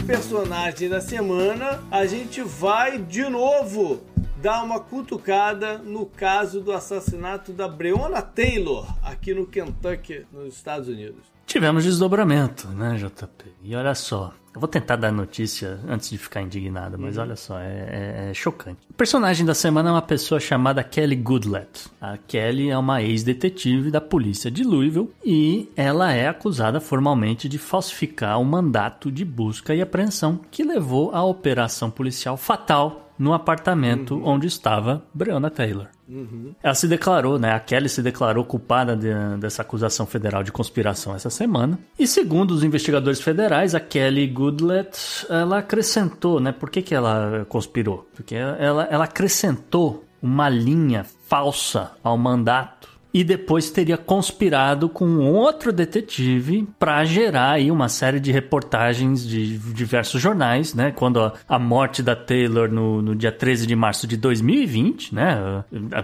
Personagem da semana, a gente vai de novo dar uma cutucada no caso do assassinato da Breonna Taylor aqui no Kentucky, nos Estados Unidos. Tivemos desdobramento, né, JP? E olha só, eu vou tentar dar notícia antes de ficar indignado, mas uhum. olha só, é, é, é, chocante. O personagem da semana é uma pessoa chamada Kelly Goodlett. A Kelly é uma ex-detetive da polícia de Louisville e ela é acusada formalmente de falsificar o mandato de busca e apreensão que levou à operação policial fatal no apartamento uhum. onde estava Breonna Taylor. Uhum. Ela se declarou, né? A Kelly se declarou culpada de, dessa acusação federal de conspiração essa semana. E segundo os investigadores federais, a Kelly Goodlett, ela acrescentou, né? Por que, que ela conspirou? Porque ela, ela acrescentou uma linha falsa ao mandato e depois teria conspirado com outro detetive para gerar aí uma série de reportagens de diversos jornais, né? Quando a, a morte da Taylor no, no, dia 13 de março de 2020, né?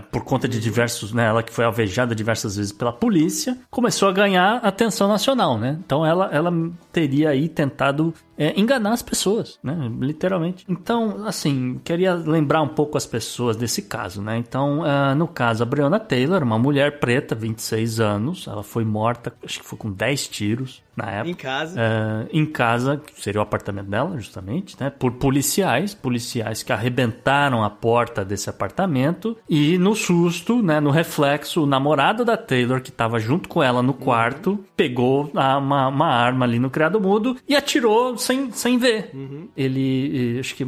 Por conta de diversos, né? Ela que foi alvejada diversas vezes pela polícia, começou a ganhar atenção nacional, né? Então ela, ela teria aí tentado é, enganar as pessoas, né? Literalmente. Então, assim, queria lembrar um pouco as pessoas desse caso, né? Então, uh, no caso, a Breonna Taylor, uma mulher preta, 26 anos, ela foi morta, acho que foi com 10 tiros na época. Em casa. Uh, em casa, que seria o apartamento dela, justamente, né? Por policiais, policiais que arrebentaram a porta desse apartamento e no susto, né? No reflexo, o namorado da Taylor, que estava junto com ela no quarto, uhum. pegou uma, uma arma ali no criado mudo e atirou sem, sem ver. Uhum. Ele, acho que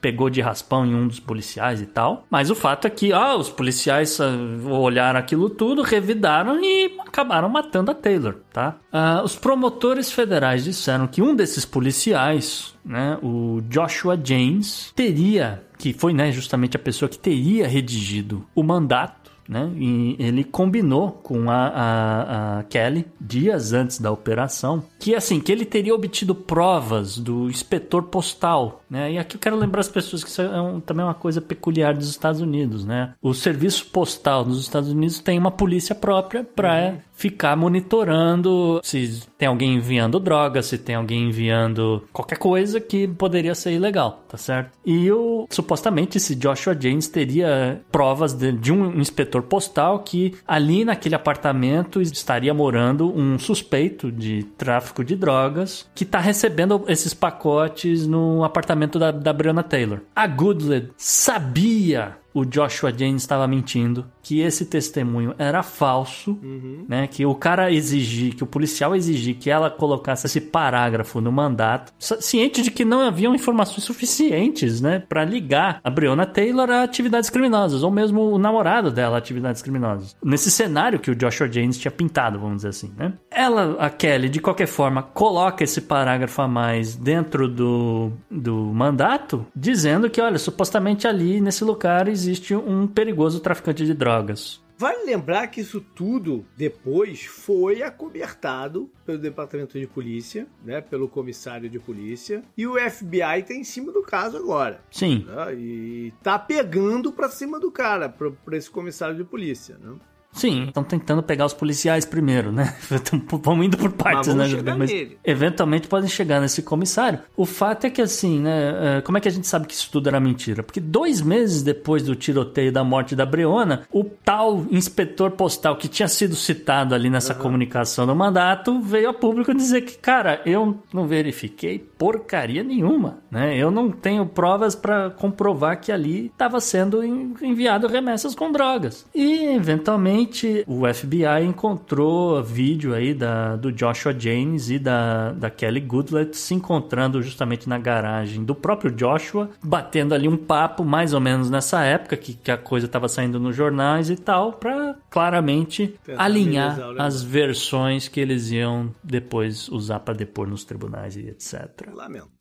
pegou de raspão em um dos policiais e tal. Mas o fato é que, ah, os policiais ah, olharam aquilo tudo, revidaram e acabaram matando a Taylor, tá? Ah, os promotores federais disseram que um desses policiais, né, o Joshua James, teria, que foi, né, justamente a pessoa que teria redigido o mandato né? E ele combinou com a, a, a Kelly dias antes da operação que assim que ele teria obtido provas do inspetor postal, né? E aqui eu quero lembrar as pessoas que isso é um, também é uma coisa peculiar dos Estados Unidos, né? O serviço postal nos Estados Unidos tem uma polícia própria para uhum. Ficar monitorando se tem alguém enviando droga, se tem alguém enviando qualquer coisa que poderia ser ilegal, tá certo? E o supostamente esse Joshua James teria provas de, de um inspetor postal que ali naquele apartamento estaria morando um suspeito de tráfico de drogas que está recebendo esses pacotes no apartamento da, da Breonna Taylor. A Goodlett sabia o Joshua James estava mentindo, que esse testemunho era falso, uhum. né? Que o cara exigir, que o policial exigir que ela colocasse esse parágrafo no mandato, ciente de que não haviam informações suficientes, né, para ligar a Breonna Taylor a atividades criminosas, ou mesmo o namorado dela a atividades criminosas. Nesse cenário que o Joshua James tinha pintado, vamos dizer assim, né? Ela, a Kelly, de qualquer forma, coloca esse parágrafo a mais dentro do, do mandato, dizendo que, olha, supostamente ali nesse lugar existe existe um perigoso traficante de drogas. Vale lembrar que isso tudo depois foi acobertado pelo Departamento de Polícia, né, pelo comissário de polícia, e o FBI tá em cima do caso agora. Sim. Né, e tá pegando pra cima do cara, pra, pra esse comissário de polícia, né? Sim, estão tentando pegar os policiais primeiro, né? *laughs* Vamos indo por partes, Mas né? Mas nele. eventualmente podem chegar nesse comissário. O fato é que, assim, né? É, como é que a gente sabe que isso tudo era mentira? Porque dois meses depois do tiroteio da morte da Breona, o tal inspetor postal que tinha sido citado ali nessa uhum. comunicação do mandato veio a público dizer que, cara, eu não verifiquei porcaria nenhuma, né? Eu não tenho provas para comprovar que ali estava sendo enviado remessas com drogas. E, eventualmente, o FBI encontrou vídeo aí da, do Joshua James e da, da Kelly Goodlett se encontrando justamente na garagem do próprio Joshua, batendo ali um papo mais ou menos nessa época que, que a coisa estava saindo nos jornais e tal, para claramente Tentar alinhar as versões que eles iam depois usar para depor nos tribunais e etc. Lamento.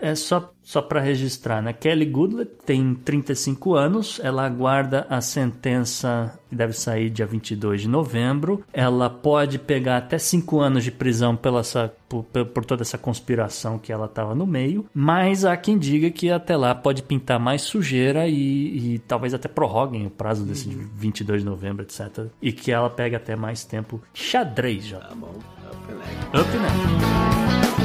É só, só para registrar, né? Kelly Goodlett tem 35 anos, ela aguarda a sentença que deve sair dia 22 de novembro. Ela pode pegar até 5 anos de prisão pela essa, por, por toda essa conspiração que ela estava no meio, mas há quem diga que até lá pode pintar mais sujeira e, e talvez até prorroguem o prazo desse uhum. 22 de novembro, etc. E que ela pegue até mais tempo xadrez já. Tá bom, up next. Up next.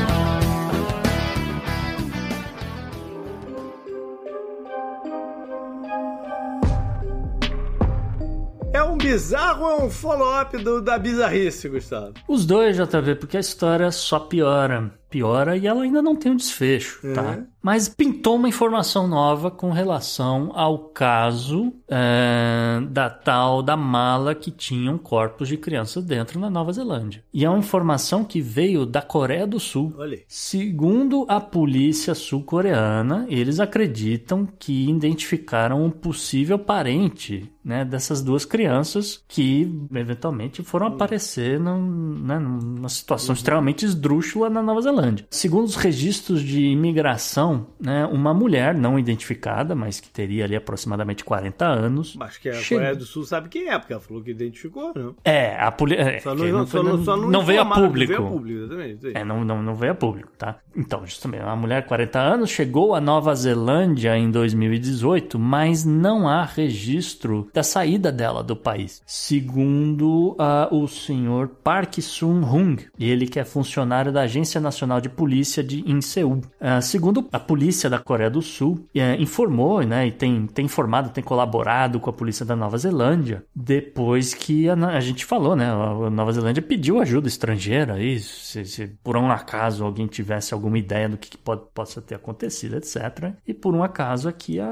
Bizarro é um follow-up da bizarrice, Gustavo? Os dois, JV, porque a história só piora piora e ela ainda não tem um desfecho, tá? é. tá? Mas pintou uma informação nova com relação ao caso é, da tal da mala que tinham corpos de crianças dentro na Nova Zelândia. E é uma informação que veio da Coreia do Sul. Olha. Segundo a polícia sul-coreana, eles acreditam que identificaram um possível parente né, dessas duas crianças que eventualmente foram hum. aparecer num, né, numa situação uhum. extremamente esdrúxula na Nova Zelândia. Segundo os registros de imigração, né, uma mulher não identificada, mas que teria ali aproximadamente 40 anos. Acho que a che... Coreia do Sul sabe quem é, porque ela falou que identificou, não? É, a polícia. É, só, não, não, só, não, só não, não veio a público. Não veio a público, exatamente. É, não, não, não veio a público, tá? Então, justamente, uma mulher de 40 anos chegou à Nova Zelândia em 2018, mas não há registro da saída dela do país. Segundo uh, o senhor Park Sun-hung, ele que é funcionário da Agência Nacional de Polícia de, em Seul. Uh, segundo a polícia da Coreia do Sul, uh, informou né, e tem, tem informado, tem colaborado com a polícia da Nova Zelândia, depois que a, a gente falou, né? A Nova Zelândia pediu ajuda estrangeira aí, se, se, por um acaso alguém tivesse alguma ideia do que, que pode, possa ter acontecido, etc. E por um acaso aqui a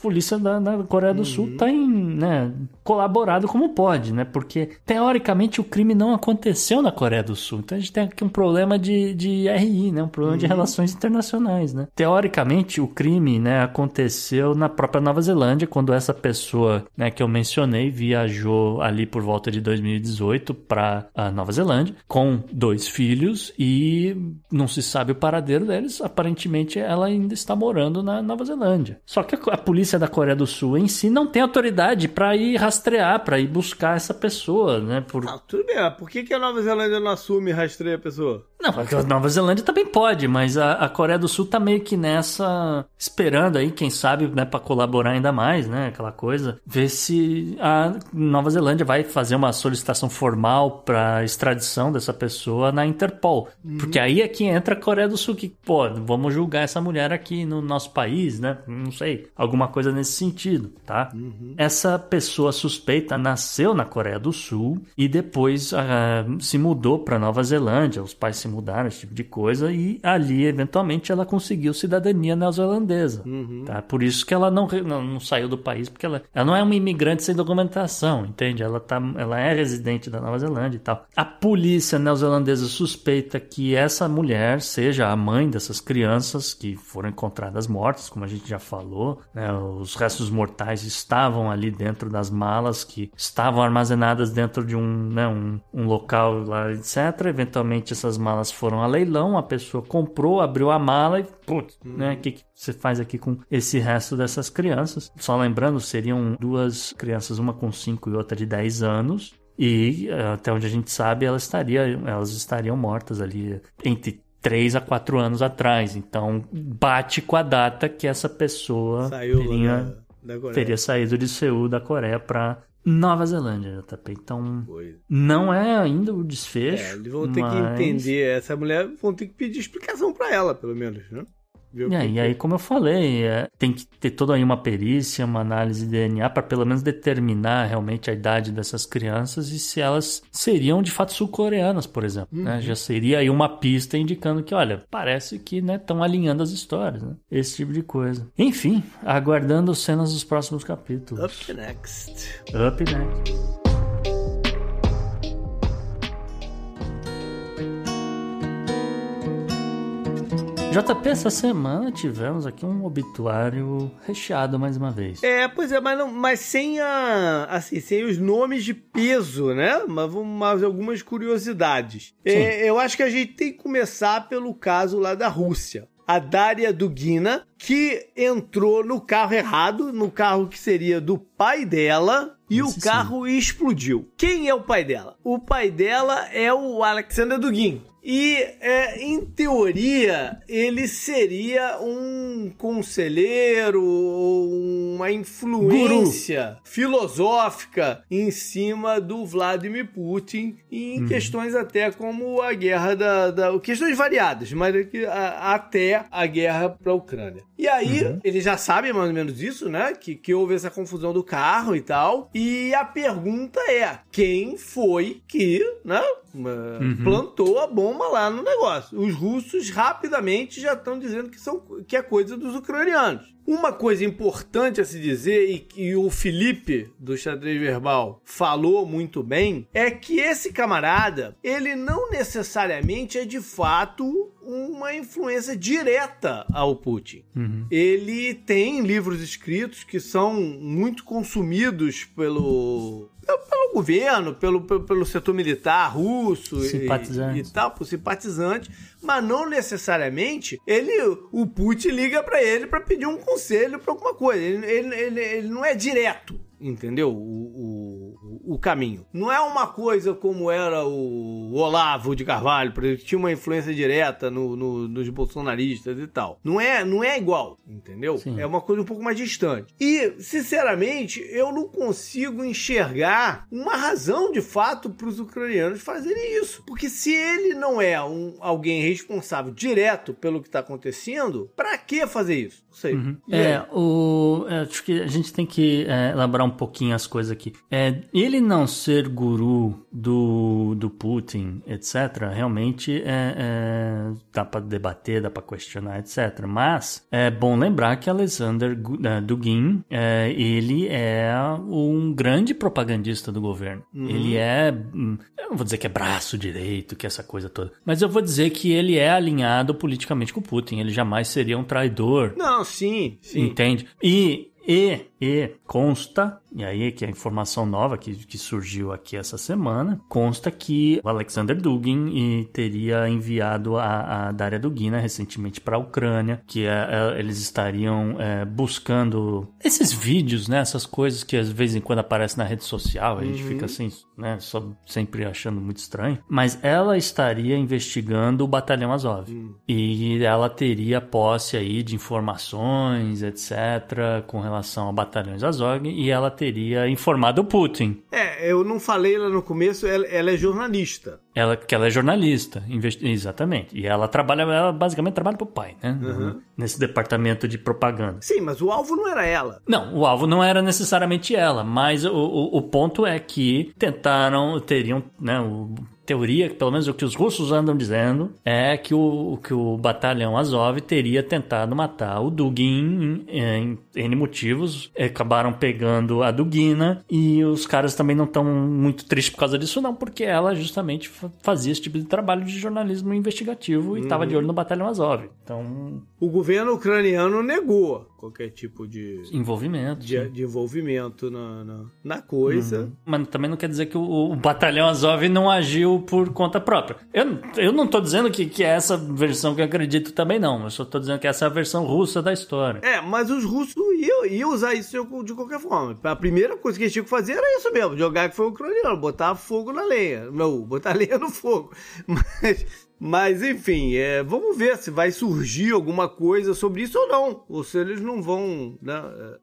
polícia da, da Coreia do uhum. Sul tem né, colaborado como pode, né? Porque teoricamente o crime não aconteceu na Coreia do Sul. Então a gente tem aqui um problema de, de RI, né? Um problema uhum. de relações internacionais, né? Teoricamente, o crime, né, aconteceu na própria Nova Zelândia, quando essa pessoa, né, que eu mencionei, viajou ali por volta de 2018 para a Nova Zelândia com dois filhos e não se sabe o paradeiro deles. Aparentemente, ela ainda está morando na Nova Zelândia. Só que a polícia da Coreia do Sul em si não tem autoridade para ir rastrear, para ir buscar essa pessoa, né? Por... Ah, tudo bem, por que, que a Nova Zelândia não assume e rastreia a pessoa? Não, porque a Nova Zelândia também pode, mas a, a, Coreia do Sul tá meio que nessa. esperando aí, quem sabe, né, pra colaborar ainda mais, né? Aquela coisa. Ver se a Nova Zelândia vai fazer uma solicitação formal pra extradição dessa pessoa na Interpol. Uhum. Porque aí é que entra a Coreia do Sul, que, pô, vamos julgar essa mulher aqui no nosso país, né? Não sei. Alguma coisa nesse sentido, tá? Uhum. Essa pessoa suspeita nasceu na Coreia do Sul e depois uh, se mudou pra Nova Zelândia. Os pais se se mudaram, esse tipo de coisa, e ali, eventualmente, ela conseguiu cidadania neozelandesa. Uhum. Tá? Por isso que ela não, não, não, saiu do país, porque ela, ela não é uma imigrante sem documentação, entende? Ela, tá, ela é residente da Nova Zelândia e tal. A polícia neozelandesa suspeita que essa mulher seja a mãe dessas crianças que foram encontradas mortas, como a gente já falou. Né? Os restos mortais estavam ali dentro das malas que estavam armazenadas dentro de um, né, um, um local lá, etc. Eventualmente essas malas foram a leilão, a pessoa comprou, abriu a mala e, putz, né? O que, que você faz aqui com esse resto dessas crianças? Só lembrando, seriam duas crianças, uma com 5 e outra de 10 anos. E até onde a gente sabe, elas, estaria, elas estariam mortas ali entre 3 a 4 anos atrás. Então, bate com a data que essa pessoa Saiu teria, teria saído de Seul, da Coreia, para Nova Zelândia, JP. Então, não é ainda o desfecho. É, eles vão ter mas... que entender. Essa mulher vão ter que pedir explicação para ela, pelo menos, né? É, e aí, como eu falei, é, tem que ter toda aí uma perícia, uma análise de DNA para pelo menos determinar realmente a idade dessas crianças e se elas seriam de fato sul-coreanas, por exemplo. Né? Uhum. Né? Já seria aí uma pista indicando que, olha, parece que estão né, alinhando as histórias, né? esse tipo de coisa. Enfim, aguardando cenas dos próximos capítulos. Up next. Up next. JP, essa semana tivemos aqui um obituário recheado mais uma vez. É, pois é, mas, não, mas sem a, assim, sem os nomes de peso, né? Mas vamos algumas curiosidades. É, eu acho que a gente tem que começar pelo caso lá da Rússia a Daria Dugina, que entrou no carro errado, no carro que seria do pai dela, e Esse o carro sim. explodiu. Quem é o pai dela? O pai dela é o Alexander Dugin. E, é, em teoria, ele seria um conselheiro ou uma influência Guru. filosófica em cima do Vladimir Putin em uhum. questões até como a guerra da, da. questões variadas, mas a, até a guerra para a Ucrânia. E aí, uhum. ele já sabe mais ou menos isso, né? Que, que houve essa confusão do carro e tal. E a pergunta é: quem foi que, né? Uhum. Plantou a bomba lá no negócio. Os russos rapidamente já estão dizendo que, são, que é coisa dos ucranianos. Uma coisa importante a se dizer, e que o Felipe do xadrez verbal falou muito bem, é que esse camarada, ele não necessariamente é de fato uma influência direta ao Putin. Uhum. Ele tem livros escritos que são muito consumidos pelo pelo governo, pelo, pelo, pelo setor militar russo e, e, tal, por simpatizante, mas não necessariamente ele, o Putin liga para ele para pedir um conselho para alguma coisa. Ele, ele, ele, ele, não é direto entendeu? O, o, o, caminho. Não é uma coisa como era o Olavo de Carvalho, por exemplo, que tinha uma influência direta no, no, nos bolsonaristas e tal. Não é, não é igual, entendeu? Sim. É uma coisa um pouco mais distante. E, sinceramente, eu não consigo enxergar uma razão de fato para os ucranianos fazerem isso. Porque se ele não é um, alguém responsável direto pelo que está acontecendo, para que fazer isso? Não sei. Uhum. É, o, acho que a gente tem que é, elaborar um pouquinho as coisas aqui. É, ele não ser guru do, do Putin, etc., realmente é, é dá para debater, dá para questionar, etc. Mas é bom lembrar que Alexander é, Dugin, é, ele é um grande propagandista do governo. Uhum. Ele é, hum, eu não vou dizer que é braço direito, que é essa coisa toda, mas eu vou dizer que ele é alinhado politicamente com o Putin. Ele jamais seria um traidor. Não, sim, sim. Entende? E e E consta, e aí que é a informação nova que, que surgiu aqui essa semana, consta que o Alexander Dugin teria enviado a, a Daria Dugina recentemente para a Ucrânia, que é, é, eles estariam é, buscando esses vídeos, né, essas coisas que às vezes em quando aparecem na rede social, a gente uhum. fica assim, né, só sempre achando muito estranho. Mas ela estaria investigando o Batalhão Azov. Uhum. E ela teria posse aí de informações, etc., com relação ao Batalhão Azov, e ela teria informado o Putin. É, eu não falei lá no começo, ela, ela é jornalista. Ela, que ela é jornalista, exatamente. E ela trabalha, ela basicamente trabalha pro pai, né? Uhum. Nesse departamento de propaganda. Sim, mas o alvo não era ela. Não, o alvo não era necessariamente ela, mas o, o, o ponto é que tentaram, teriam, né? O, teoria, pelo menos o que os russos andam dizendo, é que o, que o batalhão Azov teria tentado matar o Dugin em, em N motivos. Acabaram pegando a Dugina e os caras também não estão muito tristes por causa disso, não, porque ela justamente fazia esse tipo de trabalho de jornalismo investigativo e estava uhum. de olho no batalhão Azov. Então. O governo ucraniano negou qualquer tipo de envolvimento de, de envolvimento na, na, na coisa. Uhum. Mas também não quer dizer que o, o, batalhão Azov não agiu por conta própria. Eu, eu não estou dizendo que, que é essa versão que eu acredito também, não. Eu só estou dizendo que essa é a versão russa da história. É, mas os russos iam, iam usar isso de qualquer forma. A primeira coisa que eles tinham que fazer era isso mesmo: jogar que foi o ucraniano, botar fogo na lenha. Não, botar lenha no fogo. *laughs* Mas mas enfim, é, vamos ver se vai surgir alguma coisa sobre isso ou não. Ou se eles não vão. Né?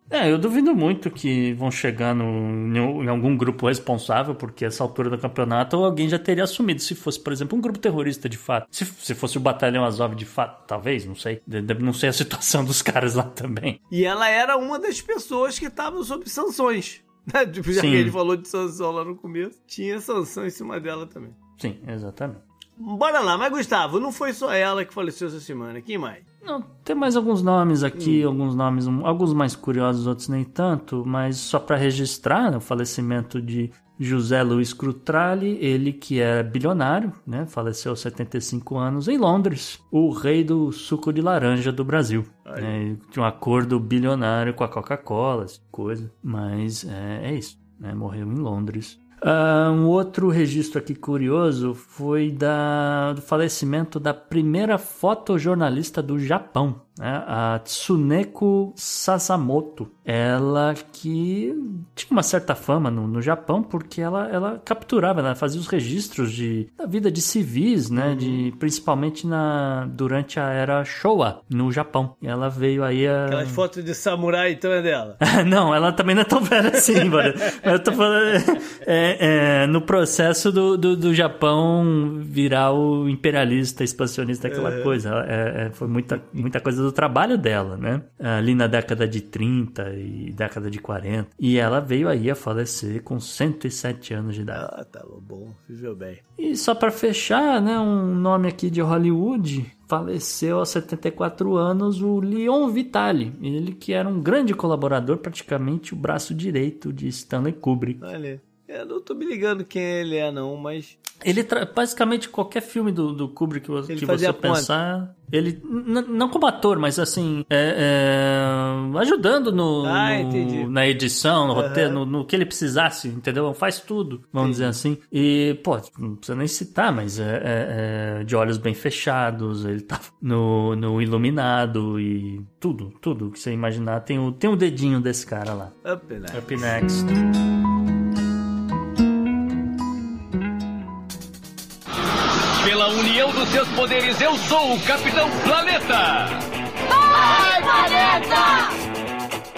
É, eu duvido muito que vão chegar no, em algum grupo responsável, porque essa altura do campeonato alguém já teria assumido. Se fosse, por exemplo, um grupo terrorista de fato. Se, se fosse o Batalhão Azov de fato, talvez, não sei. Não sei a *laughs* situação dos caras lá também. E ela era uma das pessoas que estavam sob sanções. *laughs* Né? Tipo, já Sim. que ele falou de sanção lá no começo, tinha sanção em cima dela também. Sim, exatamente. Bora lá, mas Gustavo, não foi só ela que faleceu essa semana, quem mais? Não, tem mais alguns nomes aqui, hum. alguns nomes, alguns mais curiosos, outros nem tanto, mas só para registrar né, o falecimento de José Luiz Crutrali, ele que era bilionário, né, faleceu aos 75 anos em Londres, o rei do suco de laranja do Brasil. Né, tinha um acordo bilionário com a Coca-Cola, coisa, mas é, é isso, né, morreu em Londres Uh, um outro registro aqui curioso foi da, do falecimento da primeira fotojornalista do Japão? A Tsuneko Sasamoto. Ela que tinha uma certa fama no, no Japão porque ela, ela capturava, ela fazia os registros de, da vida de civis, né? Uhum. De, principalmente na, durante a era Showa, no Japão. E ela veio aí a... Aquelas fotos de samurai então é dela? *laughs* não, ela também não é tão velha assim, *laughs* mano. Eu tô falando... É, é, no processo do, do, do, Japão virar o imperialista, expansionista, aquela é. coisa. É, é, foi muita, muita coisa do trabalho dela, né? Ali na década de 30 e década de 40. E ela veio aí a falecer com 107 anos de idade. Ah, tava tá bom, viveu bem. E só para fechar, né, um nome aqui de Hollywood, faleceu aos 74 anos o Leon Vitali, ele que era um grande colaborador, praticamente o braço direito de Stanley Kubrick. Olha. Eu não tô me ligando quem ele é, não, mas. Ele basicamente qualquer filme do, do Kubrick que, que você pensar. Ele. Não como ator, mas assim. É, é, ajudando no, ah, no, na edição, no uhum. roteiro, no, no, que ele precisasse, entendeu? Faz tudo, vamos dizer assim. E, pô, não precisa nem citar, mas é, é, é de olhos bem fechados, ele tá no, no iluminado e tudo, tudo que você imaginar. Tem o, tem o dedinho desse cara lá. Up Next. Up Next. Dos seus poderes, eu sou o Capitão Planeta! Vai, Planeta!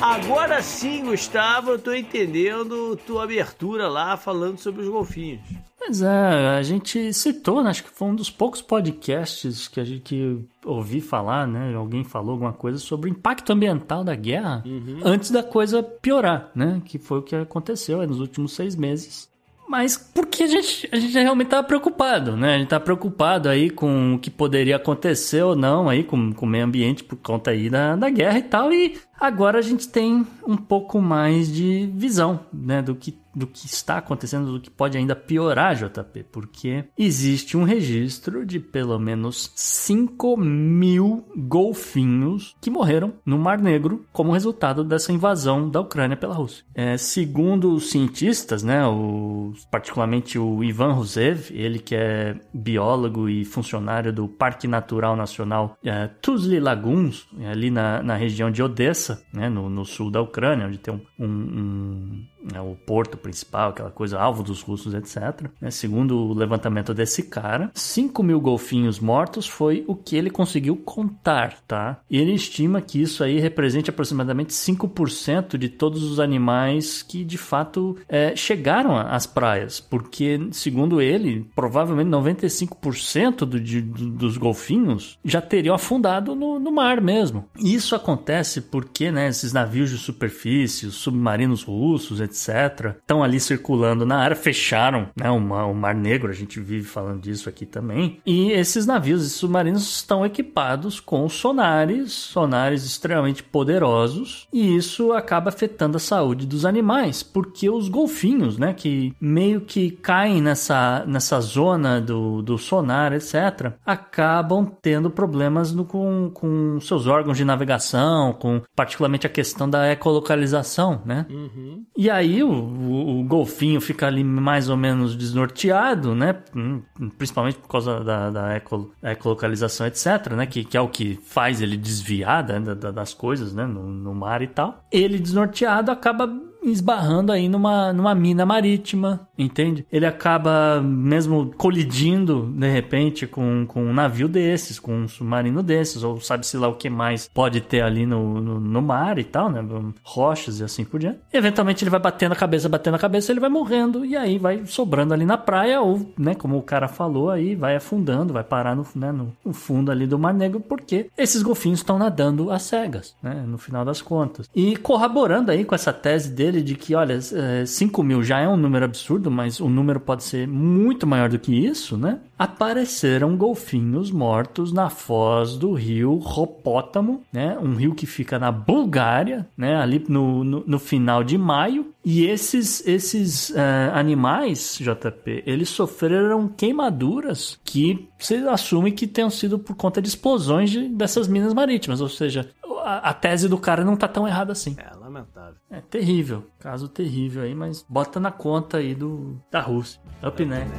Agora sim, Gustavo, eu tô entendendo tua abertura lá falando sobre os golfinhos. Pois é, a gente citou, né, acho que foi um dos poucos podcasts que a gente ouvi falar, né? Alguém falou alguma coisa sobre o impacto ambiental da guerra uhum. antes da coisa piorar, né? Que foi o que aconteceu nos últimos seis meses. Mas porque a gente, a gente realmente estava preocupado, né? A gente tá preocupado aí com o que poderia acontecer ou não aí com, com o meio ambiente por conta aí da, da guerra e tal. E agora a gente tem um pouco mais de visão, né? Do que do que está acontecendo, do que pode ainda piorar, JP, porque existe um registro de pelo menos 5 mil golfinhos que morreram no Mar Negro como resultado dessa invasão da Ucrânia pela Rússia. É, segundo os cientistas, né, o, particularmente o Ivan Rusev, ele que é biólogo e funcionário do Parque Natural Nacional é, Tuzli Lagoons, ali na, na região de Odessa, né, no, no sul da Ucrânia, onde tem um, um, um né, o porto principal, aquela coisa alvo dos russos, etc. Né, segundo o levantamento desse cara, 5 mil golfinhos mortos foi o que ele conseguiu contar, tá? E ele estima que isso aí represente aproximadamente 5% de todos os animais que de fato é, chegaram às praias, porque segundo ele, provavelmente 95% do, de, dos golfinhos já teriam afundado no, no mar mesmo. Isso acontece porque, né, esses navios de superfície, os submarinos russos, etc etc., estão ali circulando na área, fecharam né, uma, o Mar Negro, a gente vive falando disso aqui também. E esses navios e submarinos estão equipados com sonares, sonares extremamente poderosos, e isso acaba afetando a saúde dos animais, porque os golfinhos, né, que meio que caem nessa, nessa zona do, do sonar, etc., acabam tendo problemas no, com, com seus órgãos de navegação, com particularmente a questão da ecolocalização, né? Uhum. E aí aí o, o, o, golfinho fica ali mais ou menos desnorteado, né? Hum, principalmente por causa da, da, eco, da ecolocalização, etc., né? Que, que é o que faz ele desviar né? da, das coisas, né? No, no mar e tal. Ele desnorteado acaba esbarrando aí numa, numa mina marítima, entende? Ele acaba mesmo colidindo, de repente, com, com um navio desses, com um submarino desses, ou sabe-se lá o que mais pode ter ali no, no, no, mar e tal, né? Rochas e assim por diante. E, eventualmente ele vai batendo a cabeça, batendo a cabeça, ele vai morrendo, e aí vai sobrando ali na praia, ou, né, como o cara falou aí, vai afundando, vai parar no, né, no, fundo ali do Mar Negro, porque esses golfinhos estão nadando às cegas, né? No final das contas. E corroborando aí com essa tese dele dele de que, olha, 5 é, mil já é um número absurdo, mas o número pode ser muito maior do que isso, né? Apareceram golfinhos mortos na foz do rio Ropótamo, né? Um rio que fica na Bulgária, né? Ali no, no, no final de maio. E esses, esses uh, animais, JP, eles sofreram queimaduras que você assume que tenham sido por conta de explosões de, dessas minas marítimas. Ou seja, a, a, tese do cara não tá tão errada assim. É, lamentável. É terrível. Caso terrível aí, mas bota na conta aí do da Rússia. Up next.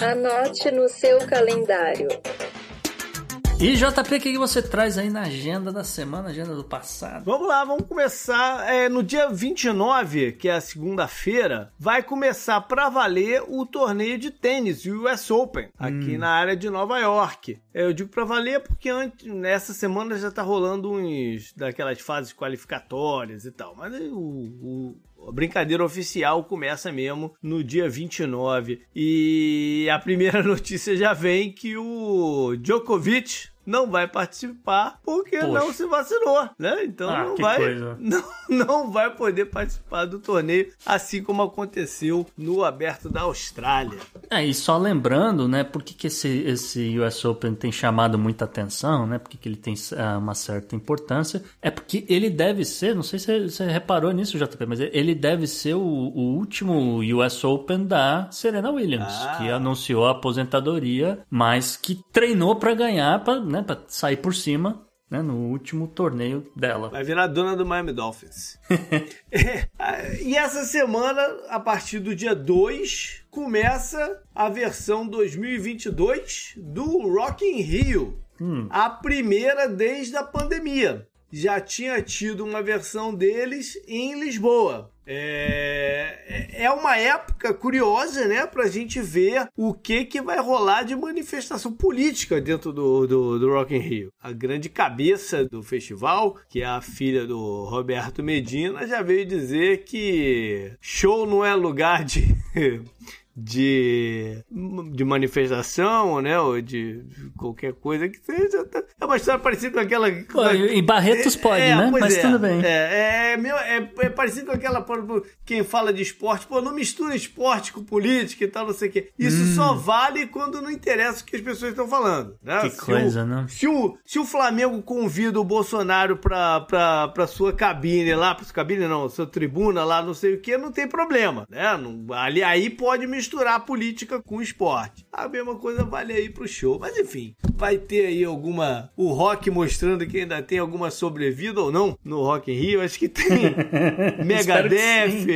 Anote no seu calendário. E JP, o que você traz aí na agenda da semana, agenda do passado? Vamos lá, vamos começar. É, no dia 29, que é a segunda-feira, vai começar para valer o torneio de tênis, o US Open, aqui hum. na área de Nova York. É, eu digo para valer porque antes, nessa semana já tá rolando uns daquelas fases qualificatórias e tal. Mas o, o a brincadeira oficial começa mesmo no dia 29. E a primeira *laughs* notícia já vem que o Djokovic não vai participar porque Poxa. não se vacinou, né? Então ah, não vai *laughs* não, não vai poder participar do torneio, assim como aconteceu no Aberto da Austrália. É, e só lembrando, né, por que, que esse, esse US Open tem chamado muita atenção, né? Porque que ele tem uh, uma certa importância, é porque ele deve ser, não sei se você reparou nisso, JP, mas ele deve ser o, o último US Open da Serena Williams, ah. que anunciou a aposentadoria, mas que treinou para ganhar, pra, né, para sair por cima né, no último torneio dela. Vai virar dona do Miami Dolphins. *laughs* *laughs* e essa semana, a partir do dia 2, começa a versão 2022 do Rock in Rio. Hum. A primeira desde a pandemia. Já tinha tido uma versão deles em Lisboa. É, é uma época curiosa, né, pra gente ver o que que vai rolar de manifestação política dentro do, do, do Rock in Rio. A grande cabeça do festival, que é a filha do Roberto Medina, já veio dizer que show não é lugar de de, de manifestação, né? Ou de qualquer coisa que seja. Tá, é uma história parecida com aquela. Pô, em Barretos pode, é, né? Mas é, tudo bem. É, é, meu, é, é parecido com aquela. Quem fala de esporte, pô, não mistura esporte com política e tal, não sei o quê. Isso hum. só vale quando não interessa o que as pessoas estão falando. Né? Que se coisa, o, né? Se o, se o Flamengo convida o Bolsonaro pra, pra, pra sua cabine lá, pra sua cabine não, sua tribuna lá, não sei o que, não tem problema, né? Não, ali, aí pode misturar política com esporte. A mesma coisa vale aí pro show. Mas enfim, vai ter aí alguma. O rock mostrando que ainda tem alguma sobrevida ou não no Rock in Rio. Acho que tem *laughs* Megadeth,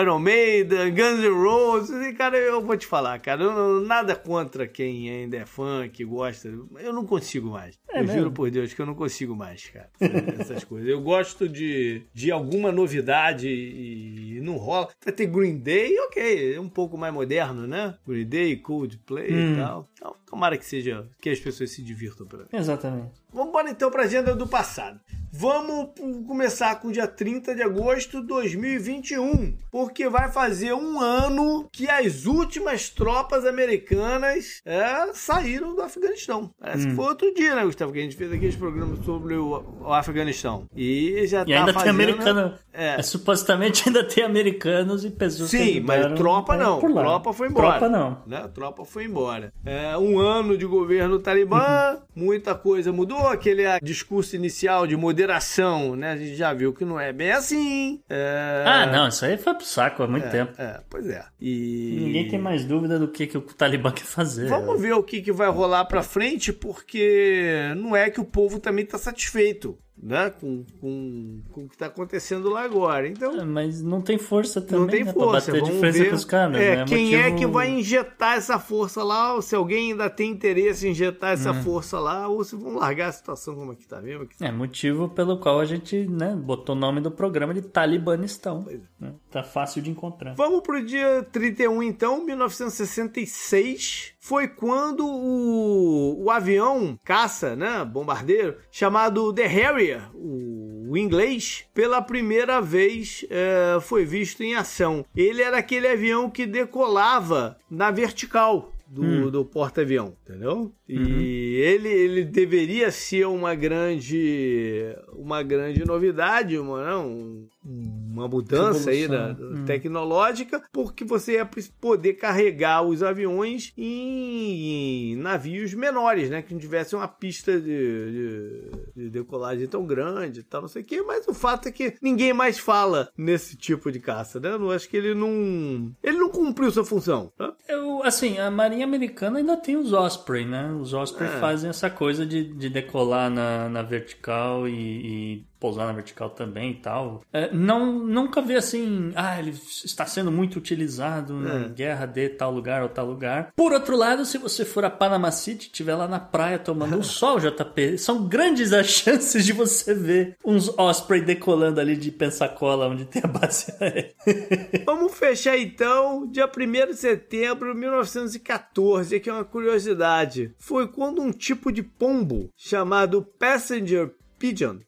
Iron Maiden, Guns N' Roses. E, cara, eu vou te falar, cara, eu, nada contra quem ainda é fã, que gosta. Eu não consigo mais. É eu mesmo? juro por Deus que eu não consigo mais, cara. Essas *laughs* coisas. Eu gosto de, de alguma novidade e não rola. Vai ter Green Day, ok, é um pouco mais moderno, né? Green Day, Coldplay hum. e tal. Então, tomara que seja, que as pessoas se divirtam. Pra... Exatamente. Vamos embora então para a agenda do passado. Vamos começar com o dia 30 de agosto de 2021, porque vai fazer um ano que as últimas tropas americanas é, saíram do Afeganistão. Parece hum. que foi outro dia, né, Gustavo, que a gente fez aqueles programas sobre o, o Afeganistão. E já e tá ainda fazendo... tem americano. É. é. supostamente ainda tem americanos e pessoas Sim, que mas tropa não. Tropa foi embora. Tropa não. Né? Tropa foi embora. É, um ano de governo talibã, uhum. muita coisa mudou. Aquele discurso inicial de moderação, né? A gente já viu que não é bem assim. É... Ah, não, isso aí foi pro saco há muito é, tempo. É, pois é. E... Ninguém tem mais dúvida do que, que o Talibã quer fazer. Vamos ver o que, que vai rolar pra frente, porque não é que o povo também tá satisfeito né? Com, com, com o que está acontecendo lá agora. Então, é, mas não tem força também. Não tem né, força. Pra bater ver, com os caras, é, né? Quem Motivo... é que vai injetar essa força lá? Ou se alguém ainda tem interesse em injetar essa hum. força lá, ou se vão largar a situação como é que tá mesmo? É motivo pelo qual a gente né, botou o nome do programa de Talibanistão. É. Né? Tá fácil de encontrar. Vamos pro dia 31 então, 1966 foi quando o, o avião caça, né, bombardeiro, chamado The Harrier, o, o inglês, pela primeira vez é, foi visto em ação. Ele era aquele avião que decolava na vertical do, hum. do porta-avião, entendeu? E uhum. ele, ele deveria ser uma grande uma grande novidade, uma, não, uma mudança aí da, hum. tecnológica, porque você ia poder carregar os aviões em, em navios menores, né? Que não tivesse uma pista de, de, de decolagem tão grande e tal, não sei o quê. Mas o fato é que ninguém mais fala nesse tipo de caça, né? Eu acho que ele não. Ele não cumpriu sua função. Tá? Eu, assim, a Marinha Americana ainda tem os Osprey, né? Os Osprey é. fazem essa coisa de, de decolar na, na vertical e, e pousar na vertical também e tal. É, não, nunca vi assim, ah, ele está sendo muito utilizado na é. guerra de tal lugar ou tal lugar. Por outro lado, se você for a Panama City, estiver lá na praia tomando um *laughs* sol, JP, são grandes as chances de você ver uns Osprey decolando ali de Pensacola, onde tem a base aérea. *laughs* Vamos fechar então, dia 1 de setembro de 1914, aqui é uma curiosidade. Foi quando um tipo de pombo chamado Passenger Pigeon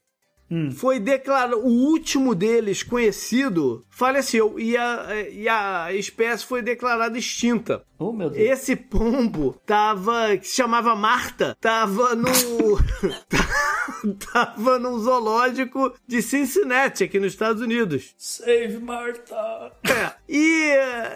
Hum. Foi declarado, o último deles conhecido faleceu e a, e a espécie foi declarada extinta. Oh, meu Deus. Esse pombo tava, que se chamava Marta, tava no *laughs* *laughs* tava num zoológico de Cincinnati, aqui nos Estados Unidos. Save Marta. É. E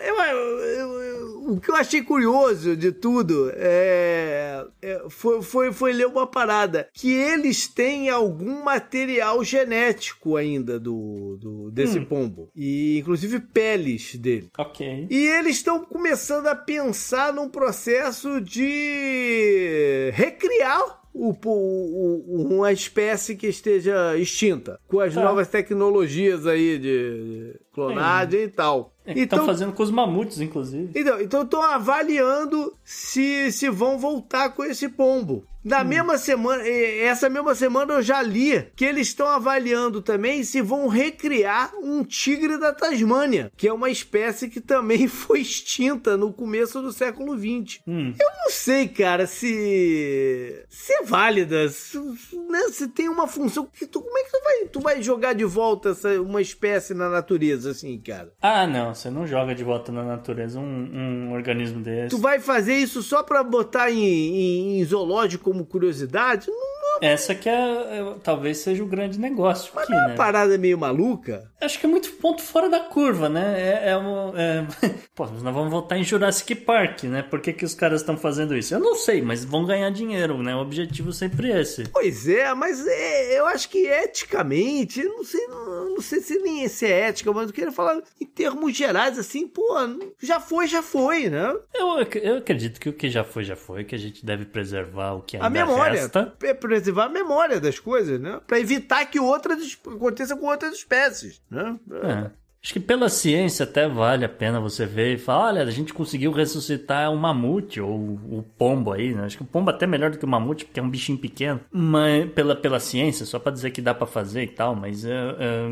eu, eu, eu, o que eu achei curioso de tudo é, é, foi, foi, foi ler uma parada que eles têm algum material genético ainda do, do desse hum. pombo e inclusive peles dele. Ok. E eles estão começando a pensar num processo de recriar o, o, uma espécie que esteja extinta, com as tá. novas tecnologias aí de clonagem é. e tal. É que então, fazendo com os mamutes, inclusive. Então, então estão avaliando se, se vão voltar com esse pombo. Na hum. mesma semana, essa mesma semana eu já li que eles estão avaliando também se vão recriar um tigre da Tasmânia, que é uma espécie que também *laughs* foi extinta no começo do século XX. Hum. Eu não sei, cara, se, se é válida, se, né, se tem uma função. Que tu, como é que tu vai, tu vai jogar de volta essa, uma espécie na natureza, assim, cara? Ah, não. Você não joga de volta na natureza um, um organismo desse. Tu vai fazer isso só pra botar em, em, em zoológico como curiosidade? Não, Essa que é, é- talvez seja o grande negócio mas aqui, é né? uma parada meio maluca? Acho que é muito ponto fora da curva, né? É, é um. é- *laughs* Pô, nós vamos voltar em Jurassic Park, né? Por que, que os caras estão fazendo isso? Eu não sei, mas vão ganhar dinheiro, né? O objetivo sempre é esse. Pois é, mas é, eu acho que eticamente, não sei, não, não sei se nem se é ética, mas eu queria falar em termos gerais, assim, pô, já foi, já foi, né? Eu, eu acredito que o que já foi, já foi, que a gente deve preservar o que ainda A memória, resta. é preservar a memória das coisas, né? Pra evitar que outras aconteça com outras espécies, né? É. Acho que pela ciência até vale a pena você ver e falar, olha, a gente conseguiu ressuscitar um mamute ou o pombo aí, né? Acho que o pombo até é melhor do que o mamute, porque é um bichinho pequeno. Mas pela, pela ciência, só pra dizer que dá pra fazer e tal, mas é, é,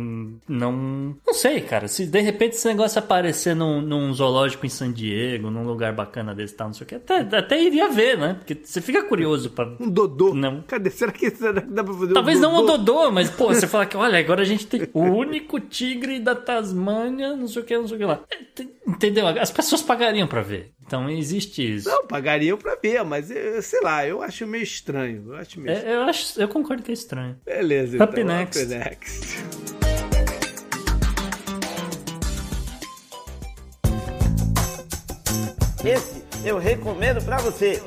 não... Não sei, cara. Se de repente esse negócio aparecer num, num zoológico em San Diego, num lugar bacana desse tal, não sei o que, até, até iria ver, né? Porque você fica curioso pra... Um dodô. Não. Cadê? Será que, será que dá pra fazer Talvez um não o dodô? Dodô, mas, pô, você fala que, olha, agora a gente tem o único tigre da Tasmânia, não sei o que, não sei o que lá. É, Entendeu? As pessoas pagariam pra ver. Então existe isso. Não, pagariam pra ver, mas eh, sei lá, eu acho meio estranho. Eu acho meio É, eu, acho, eu concordo que é estranho. Beleza, Up então. next. Up next. Esse eu recomendo pra você.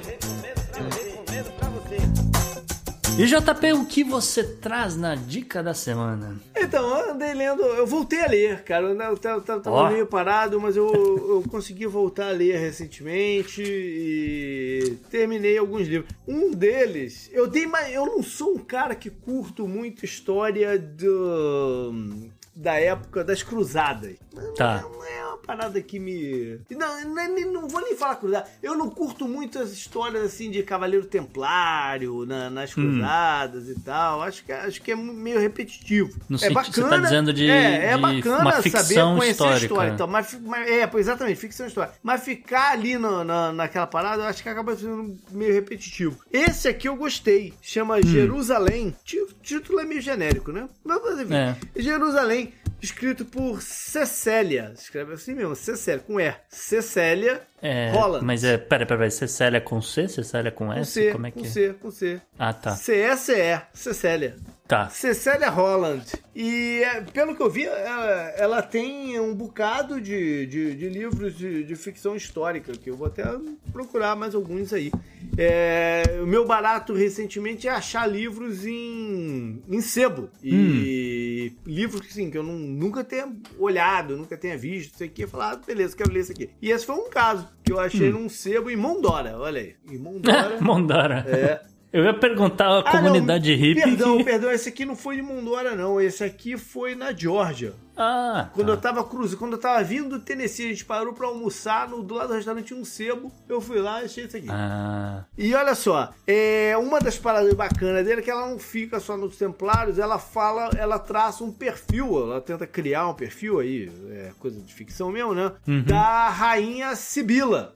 E JP, o que você traz na dica da semana? Então, eu andei lendo, eu voltei a ler, cara. Eu, tava- Ó. meio parado, mas eu, eu consegui voltar a ler recentemente e terminei alguns livros. Um deles, eu dei mais. Eu não sou um cara que curto muito história do, da época das cruzadas. Tá. Não é uma parada que me. Não, não, não vou nem falar cruzada. Eu não curto muito as histórias assim de Cavaleiro Templário na- nas Hum. cruzadas e tal. Acho que, acho que é meio repetitivo. No é sentido- bacana. você tá dizendo de- é, é de bacana uma saber conhecer histórica. a história. Então, mas, mas- é, exatamente, ficção histórica. Mas ficar ali no- na, naquela parada, eu acho que acaba sendo meio repetitivo. Esse aqui eu gostei. Hum. Chama Jerusalém. Ti- O título é meio genérico, né? Mas, enfim. É. Jerusalém, escrito por Cecélia. Escreve assim mesmo, Cecélia, com E. Cecélia É, Holland. Mas é, pera, pera, pera, Cecélia com C? Cecélia com com S? C, Como é com que é? C, com C. Ah, tá. C-E-C-E, Cecélia. Tá. Cecélia Holland. E é, pelo que eu vi, ela, ela tem um bocado de, de, de livros de, de ficção histórica, que eu vou até procurar mais alguns aí. É, o meu barato recentemente é achar livros em, em sebo. E livros que, assim, que eu não- nunca tenha olhado, nunca tenha visto, isso aqui, e falar, ah, beleza, quero ler isso aqui. E esse foi um caso que eu achei num sebo em Mondora, olha aí. Em *laughs* Mondora. Mondara. é. Eu ia perguntar a Ah, comunidade não, hippie. Perdão, perdão, esse aqui não foi de Mondora, não. Esse aqui foi na Georgia. Ah, Quando tá. eu tava cruzando, quando eu tava vindo do Tennessee, a gente parou pra almoçar, no, do lado do restaurante tinha um sebo, eu fui lá e achei isso aqui. Ah, E olha só, é, uma das paradas bacanas dele é que ela não fica só nos Templários, ela fala, ela traça um perfil, ela tenta criar um perfil aí, é coisa de ficção mesmo, né? Da rainha Sibila.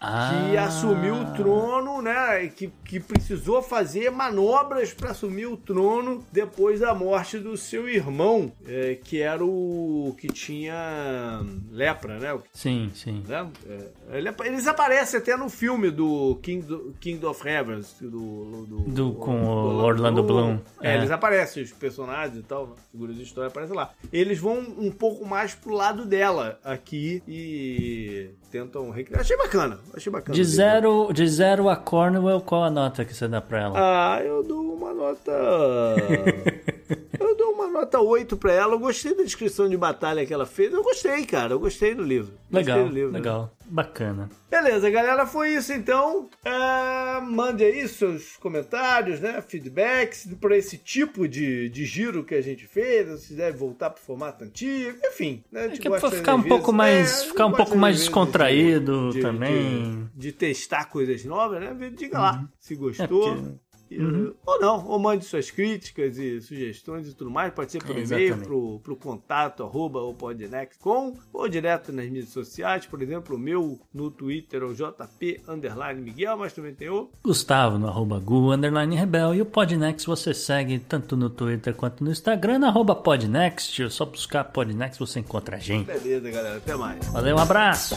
Que Ah. assumiu o trono, né? Que, que precisou fazer manobras para assumir o trono depois da morte do seu irmão, é, que era o que tinha lepra, né? O- Sim, sim. né? É, ele eles aparecem até no filme do King, do, King of Heavens, do, do, Do- com o Orlando Bloom. É, É. eles aparecem, os personagens e tal, né? figuras de história aparecem lá. Eles vão um pouco mais pro lado dela aqui e tentam recriar. Achei bacana, achei bacana. De zero, de zero a Cornwell, qual a nota que você dá pra ela? Ah, eu dou uma nota. *laughs* nota 8 pra ela. Eu gostei da descrição de batalha que ela fez. Eu gostei, cara. Eu gostei do livro. Legal, do livro. legal. Bacana. Beleza, galera, foi isso então. Ah, mande aí seus comentários, né? Feedbacks para esse tipo de, de giro que a gente fez. Se deve voltar pro formato antigo, enfim. Né? A gente É que é ficar um pouco mais- é, ficar um pouco mais descontraído de- de- também. De, de testar coisas novas, né? Diga lá se É gostou. porque Uhum. Ou não, ou mande suas críticas e sugestões e tudo mais. Pode ser por é, e-mail, pro, pro contato, arroba, ou podnext.com, ou direto nas mídias sociais, por exemplo, o meu no Twitter, o JP Underline Miguel, mas também tem o Gustavo no arroba Gu Underline Rebel. E o Podnext você segue tanto no Twitter quanto no Instagram, arroba Podnext. Só buscar Podnext você encontra a gente. Beleza, galera. Até mais. Valeu, um abraço.